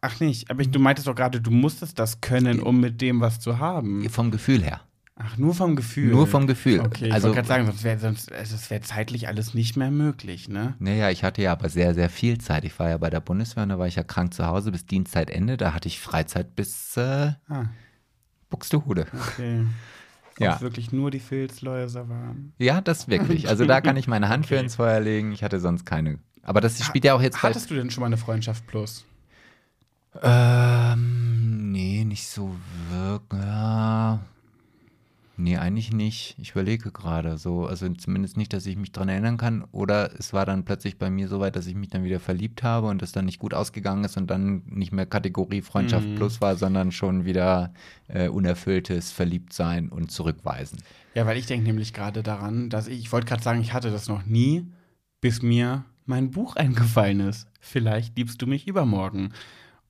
Ach nicht, aber ich, du meintest doch gerade, du musstest das können, um mit dem was zu haben. Vom Gefühl her. Ach, nur vom Gefühl. Nur vom Gefühl. Okay, ich Also- wollte gerade sagen, sonst wäre sonst, also es wär zeitlich alles nicht mehr möglich, ne? Naja, ich hatte ja aber sehr, sehr viel Zeit. Ich war ja bei der Bundeswehr und da war ich ja krank zu Hause bis Dienstzeitende. Da hatte ich Freizeit bis äh, Ah, Buxtehude. okay. Ja. Ob es wirklich nur die Filzläuse waren. Ja, das wirklich. Also da kann ich meine Hand für ins Feuer legen. Ich hatte sonst keine. Aber das spielt ja auch jetzt. Hattest du denn schon mal eine Freundschaft plus? Ähm, nee, nicht so wirklich. Ja. Nee, eigentlich nicht. Ich überlege gerade so. Also zumindest nicht, dass ich mich dran erinnern kann. Oder es war dann plötzlich bei mir so weit, dass ich mich dann wieder verliebt habe und es dann nicht gut ausgegangen ist und dann nicht mehr Kategorie Freundschaft plus war, sondern schon wieder äh, unerfülltes Verliebtsein und Zurückweisen. Ja, weil ich denke nämlich gerade daran, dass ich, ich wollte gerade sagen, ich hatte das noch nie, bis mir mein Buch eingefallen ist. Vielleicht liebst du mich übermorgen.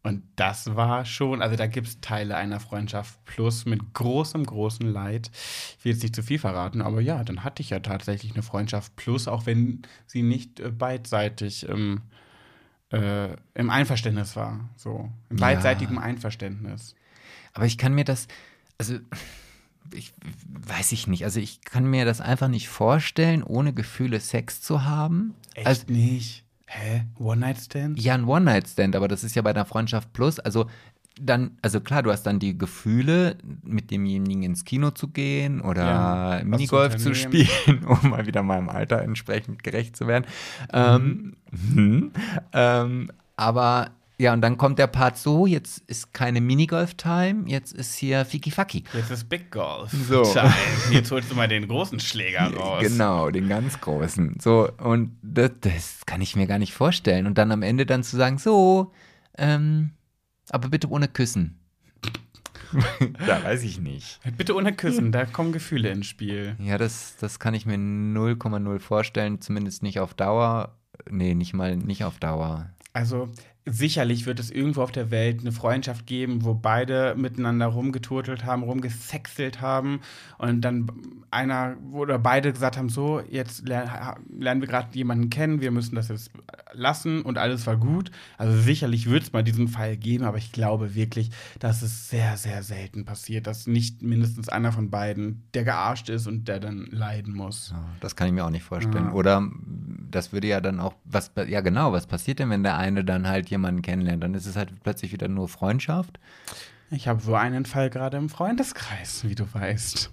Und das war schon, also da gibt es Teile einer Freundschaft plus mit großem, großem Leid. Ich will jetzt nicht zu viel verraten, aber ja, dann hatte ich ja tatsächlich eine Freundschaft plus, auch wenn sie nicht äh, beidseitig im, äh, im Einverständnis war. So, im Ja. beidseitigen Einverständnis. Aber ich kann mir das, also ich weiß ich nicht, also ich kann mir das einfach nicht vorstellen, ohne Gefühle Sex zu haben. Echt Also, nicht? Hä? One-Night-Stand? ja, ein One-Night-Stand, aber das ist ja bei einer Freundschaft plus, also dann, also klar, du hast dann die Gefühle, mit demjenigen ins Kino zu gehen oder Ja, Minigolf zu spielen, um mal wieder meinem Alter entsprechend gerecht zu werden. Ähm, mhm. ähm, aber ja, und dann kommt der Part so, jetzt ist keine Minigolf-Time, jetzt ist hier Fiki-Faki. Jetzt ist Big Golf. So. Time. Jetzt holst du mal den großen Schläger raus. Genau, den ganz großen. So, und das, das kann ich mir gar nicht vorstellen. Und dann am Ende dann zu sagen, so, ähm, aber bitte ohne Küssen. da weiß ich nicht. Bitte ohne Küssen, da kommen Gefühle ins Spiel. Ja, das, das kann ich mir 0,0 vorstellen, zumindest nicht auf Dauer. Nee, nicht mal nicht auf Dauer. Also sicherlich wird es irgendwo auf der Welt eine Freundschaft geben, wo beide miteinander rumgeturtelt haben, rumgesexelt haben und dann einer oder beide gesagt haben, so, jetzt ler lernen wir gerade jemanden kennen, wir müssen das jetzt lassen und alles war gut. Also sicherlich wird es mal diesen Fall geben, aber ich glaube wirklich, dass es sehr, sehr selten passiert, dass nicht mindestens einer von beiden der gearscht ist und der dann leiden muss. Ja, Das kann ich mir auch nicht vorstellen. Ja. Oder das würde ja dann auch, was, ja genau, was passiert denn, wenn der eine dann halt jemanden kennenlernt? Dann ist es halt plötzlich wieder nur Freundschaft. Ich habe so einen Fall gerade im Freundeskreis, wie du weißt.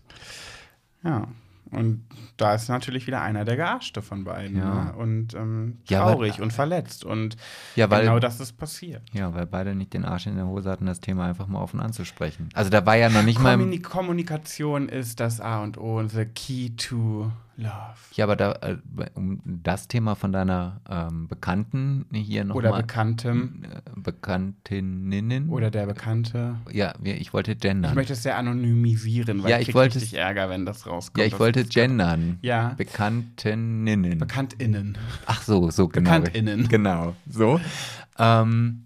Ja. Und da ist natürlich wieder einer der Gearschte von beiden. Ja. Ne? Und ähm, Ja, traurig und verletzt. Und Ja, weil, genau das ist passiert. ja, weil beide nicht den Arsch in der Hose hatten, das Thema einfach mal offen anzusprechen. Also da war ja noch nicht mal. Kommuni Kommunikation ist das A und O und the key to love. Ja, aber da, äh, um das Thema von deiner ähm, Bekannten hier Oder nochmal. Bekanntem Bekanntinnen. oder der Bekannte. Ja, ich wollte gendern. Ich möchte es sehr anonymisieren, weil Ja, ich ich wollte richtig Ärger, wenn das rauskommt. ja, ich wollte gendern. Ja, Bekanntinnen. BekanntInnen. Ach so, so genau. BekanntInnen. Genau, so. Ähm,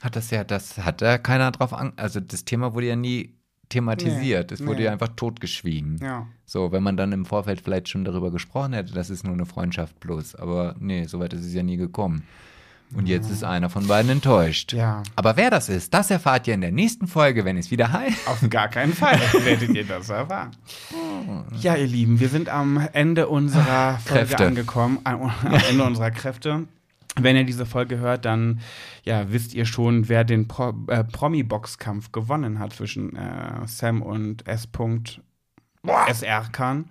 hat das ja, das hat da keiner drauf an. Also das Thema wurde ja nie thematisiert. Nee, es wurde nee. ja einfach totgeschwiegen. Ja. So, wenn man dann im Vorfeld vielleicht schon darüber gesprochen hätte, das ist nur eine Freundschaft plus. Aber nee, soweit ist es ja nie gekommen. Und jetzt ist einer von beiden enttäuscht. Ja. Aber wer das ist, das erfahrt ihr in der nächsten Folge, wenn es wieder heißt. Auf gar keinen Fall werdet ihr das erfahren. Ja, ihr Lieben, wir sind am Ende unserer Folge Kräfte. angekommen, am Ende unserer Kräfte. Wenn ihr diese Folge hört, dann ja, wisst ihr schon, wer den Pro äh, Promi-Boxkampf gewonnen hat zwischen äh, Sam und S. SR Khan.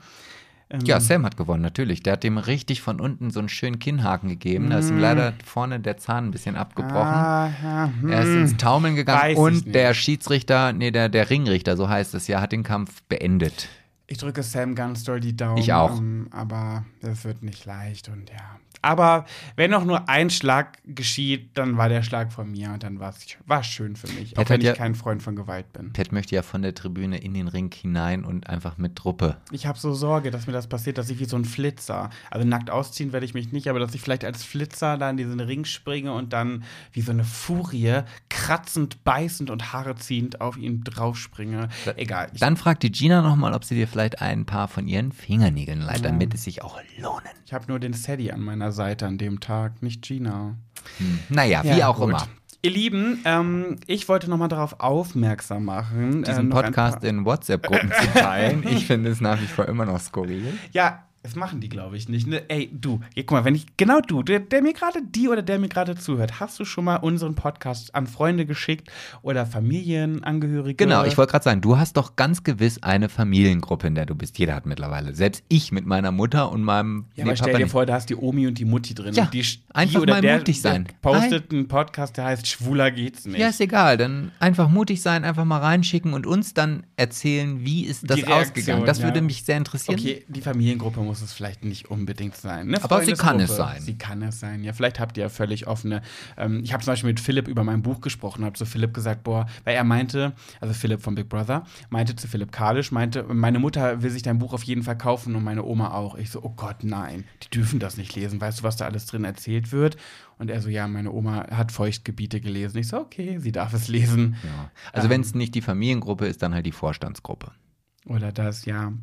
Ähm, Ja, Sam hat gewonnen, natürlich. Der hat dem richtig von unten so einen schönen Kinnhaken gegeben. Da ist ihm leider vorne der Zahn ein bisschen abgebrochen. Ah, ja, hm. Er ist ins Taumeln gegangen und der Schiedsrichter, nee, der, der Ringrichter, so heißt es ja, hat den Kampf beendet. Ich drücke Sam ganz doll die Daumen. Ich auch. ähm, aber das wird nicht leicht und ja. Aber wenn auch nur ein Schlag geschieht, dann war der Schlag von mir und dann war es schön für mich. Auch Pat wenn hat ich ja- kein Freund von Gewalt bin. Pat möchte ja von der Tribüne in den Ring hinein und einfach mit Truppe. Ich habe so Sorge, dass mir das passiert, dass ich wie so ein Flitzer, also nackt ausziehen werde ich mich nicht, aber dass ich vielleicht als Flitzer da in diesen Ring springe und dann wie so eine Furie kratzend, beißend und Haare ziehend auf ihn draufspringe. Egal. Ich, Dann fragt die Gina nochmal, ob sie dir vielleicht ein paar von ihren Fingernägeln leiht, damit es sich auch lohnen. ich habe nur den Sadie an meiner Seite an dem Tag, nicht Gina. Hm. Naja, wie Ja, auch gut. immer. Ihr Lieben, ähm, ich wollte noch mal darauf aufmerksam machen. Diesen äh, Podcast in WhatsApp-Gruppen zu teilen. Ich finde es nach wie vor immer noch skurril. Ja, das machen die, glaube ich, nicht. Ne? Ey, du, guck mal, wenn ich, genau du, der, der mir gerade, die oder der mir gerade zuhört, hast du schon mal unseren Podcast an Freunde geschickt oder Familienangehörige? Genau, ich wollte gerade sagen, du hast doch ganz gewiss eine Familiengruppe, in der du bist. Jeder hat mittlerweile. Selbst ich mit meiner Mutter und meinem Ja, nee, aber stell Papa dir nicht. vor, da hast die Omi und die Mutti drin. Ja, und die, einfach die oder mal der, mutig sein. Postet einen Podcast, der heißt Schwuler geht's nicht. Ja, ist egal. Dann einfach mutig sein, einfach mal reinschicken und uns dann erzählen, wie ist das Reaktion, ausgegangen. Das ja. würde mich sehr interessieren. Okay, die Familiengruppe muss es vielleicht nicht unbedingt sein. Ne? Aber sie kann es sein. Sie kann es sein. Ja, vielleicht habt ihr ja völlig offene. Ähm, ich habe zum Beispiel mit Philipp über mein Buch gesprochen, habe zu Philipp gesagt, boah, weil er meinte, also Philipp von Big Brother, meinte zu Philipp Kalisch, meinte, meine Mutter will sich dein Buch auf jeden Fall kaufen und meine Oma auch. Ich so, oh Gott, nein, die dürfen das nicht lesen. Weißt du, was da alles drin erzählt wird? Und er so, ja, meine Oma hat Feuchtgebiete gelesen. Ich so, okay, sie darf es lesen. Ja. Also wenn es nicht die Familiengruppe ist, dann halt die Vorstandsgruppe. Oder das, ja.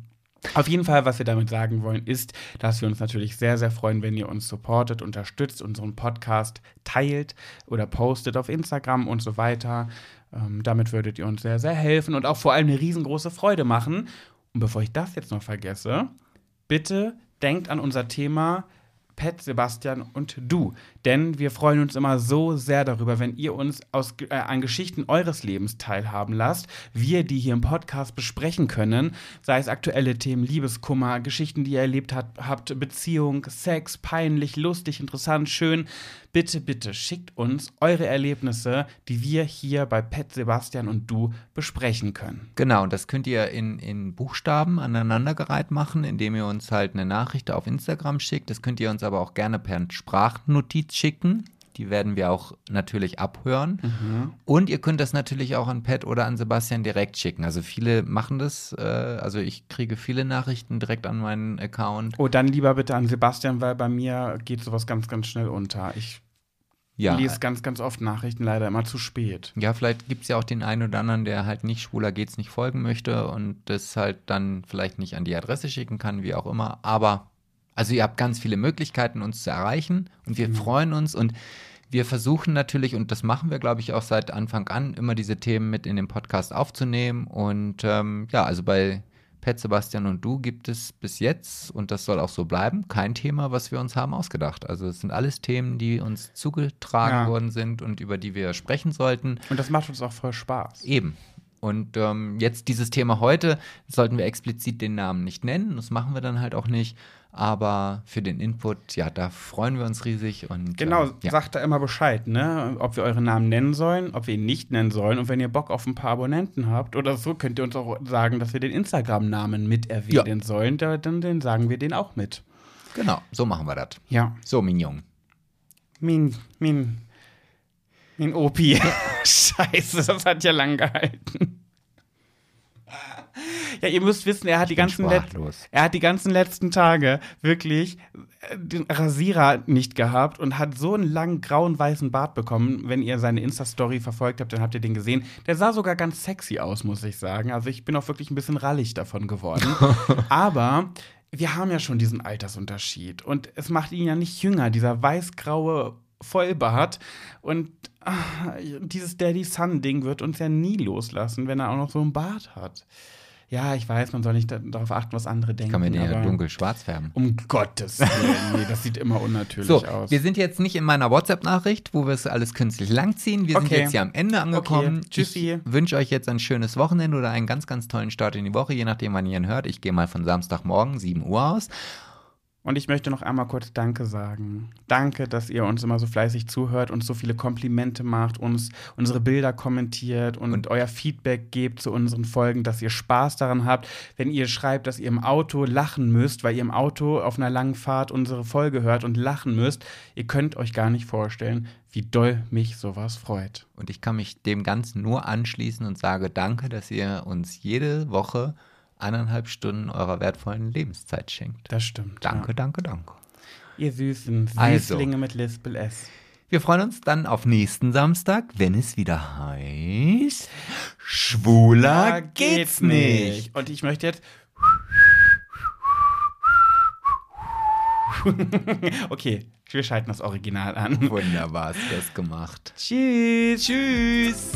Auf jeden Fall, was wir damit sagen wollen, ist, dass wir uns natürlich sehr, sehr freuen, wenn ihr uns supportet, unterstützt, unseren Podcast teilt oder postet auf Instagram und so weiter. Ähm, damit würdet ihr uns sehr, sehr helfen und auch vor allem eine riesengroße Freude machen. Und bevor ich das jetzt noch vergesse, bitte denkt an unser Thema Pet, Sebastian und du. Denn wir freuen uns immer so sehr darüber, wenn ihr uns aus, äh, an Geschichten eures Lebens teilhaben lasst. Wir die hier im Podcast besprechen können, sei es aktuelle Themen, Liebeskummer, Geschichten, die ihr erlebt hat, habt, Beziehung, Sex, peinlich, lustig, interessant, schön. Bitte, bitte schickt uns eure Erlebnisse, die wir hier bei Pet, Sebastian und du besprechen können. Genau, und das könnt ihr in, in Buchstaben aneinandergereiht machen, indem ihr uns halt eine Nachricht auf Instagram schickt. Das könnt ihr uns aber auch gerne per Sprachnotiz schicken. Die werden wir auch natürlich abhören. Und ihr könnt das natürlich auch an Pat oder an Sebastian direkt schicken. Also viele machen das. Äh, also ich kriege viele Nachrichten direkt an meinen Account. Oh, dann lieber bitte an Sebastian, weil bei mir geht sowas ganz, ganz schnell unter. Ich Ja, lese ganz, ganz oft Nachrichten leider immer zu spät. Ja, vielleicht gibt es ja auch den einen oder anderen, der halt nicht schwuler geht's nicht folgen möchte und das halt dann vielleicht nicht an die Adresse schicken kann, wie auch immer. Aber also ihr habt ganz viele Möglichkeiten, uns zu erreichen und wir freuen uns und wir versuchen natürlich, und das machen wir, glaube ich, auch seit Anfang an, immer diese Themen mit in den Podcast aufzunehmen. Und ähm, ja, also bei Pet, Sebastian und du gibt es bis jetzt, und das soll auch so bleiben, kein Thema, was wir uns haben ausgedacht. Also es sind alles Themen, die uns zugetragen Ja. worden sind und über die wir sprechen sollten. Und das macht uns auch voll Spaß. Eben. Und ähm, jetzt dieses Thema heute sollten wir explizit den Namen nicht nennen. Das machen wir dann halt auch nicht. Aber für den Input, ja, da freuen wir uns riesig. Und, Genau, ähm, ja. sagt da immer Bescheid, ne? Ob wir euren Namen nennen sollen, ob wir ihn nicht nennen sollen. Und wenn ihr Bock auf ein paar Abonnenten habt oder so, könnt ihr uns auch sagen, dass wir den Instagram-Namen mit erwähnen sollen. Da, dann, dann sagen wir den auch mit. Genau, so machen wir das. Ja. So, Mignon. Min, min, min Opi. Scheiße, das hat ja lang gehalten. Ja, ihr müsst wissen, er hat die ganzen er hat die ganzen letzten Tage wirklich äh, den Rasierer nicht gehabt und hat so einen langen grauen weißen Bart bekommen. Wenn ihr seine Insta-Story verfolgt habt, dann habt ihr den gesehen. Der sah sogar ganz sexy aus, muss ich sagen. Also ich bin auch wirklich ein bisschen rallig davon geworden. Aber wir haben ja schon diesen Altersunterschied und es macht ihn ja nicht jünger, dieser weißgraue Vollbart und ah, dieses Daddy Son Ding wird uns ja nie loslassen, wenn er auch noch so einen Bart hat. Ja, ich weiß, man soll nicht da- darauf achten, was andere denken. Kann man den ja dunkel-schwarz färben. Um Gottes Willen, nee, das sieht immer unnatürlich So, aus. wir sind jetzt nicht in meiner WhatsApp-Nachricht, wo wir es alles künstlich langziehen. Wir sind Okay. jetzt hier am Ende angekommen. Okay, tschüssi. Ich wünsche euch jetzt ein schönes Wochenende oder einen ganz, ganz tollen Start in die Woche, je nachdem, wann ihr ihn hört. Ich gehe mal von Samstagmorgen, 7 Uhr aus. Und ich möchte noch einmal kurz Danke sagen. Danke, dass ihr uns immer so fleißig zuhört, uns so viele Komplimente macht, uns unsere Bilder kommentiert und, euer Feedback gebt zu unseren Folgen, dass ihr Spaß daran habt. Wenn ihr schreibt, dass ihr im Auto lachen müsst, weil ihr im Auto auf einer langen Fahrt unsere Folge hört und lachen müsst, ihr könnt euch gar nicht vorstellen, wie doll mich sowas freut. Und ich kann mich dem Ganzen nur anschließen und sage danke, dass ihr uns jede Woche eineinhalb Stunden eurer wertvollen Lebenszeit schenkt. Das stimmt. Danke, danke, danke. Ja. Ihr süßen Also. Süßlinge mit Lispel S. Wir freuen uns dann auf nächsten Samstag, wenn es wieder heißt Schwuler geht's nicht. Und ich möchte jetzt. okay, Wir schalten das Original an. Wunderbar hast du das gemacht. Tschüss. Tschüss.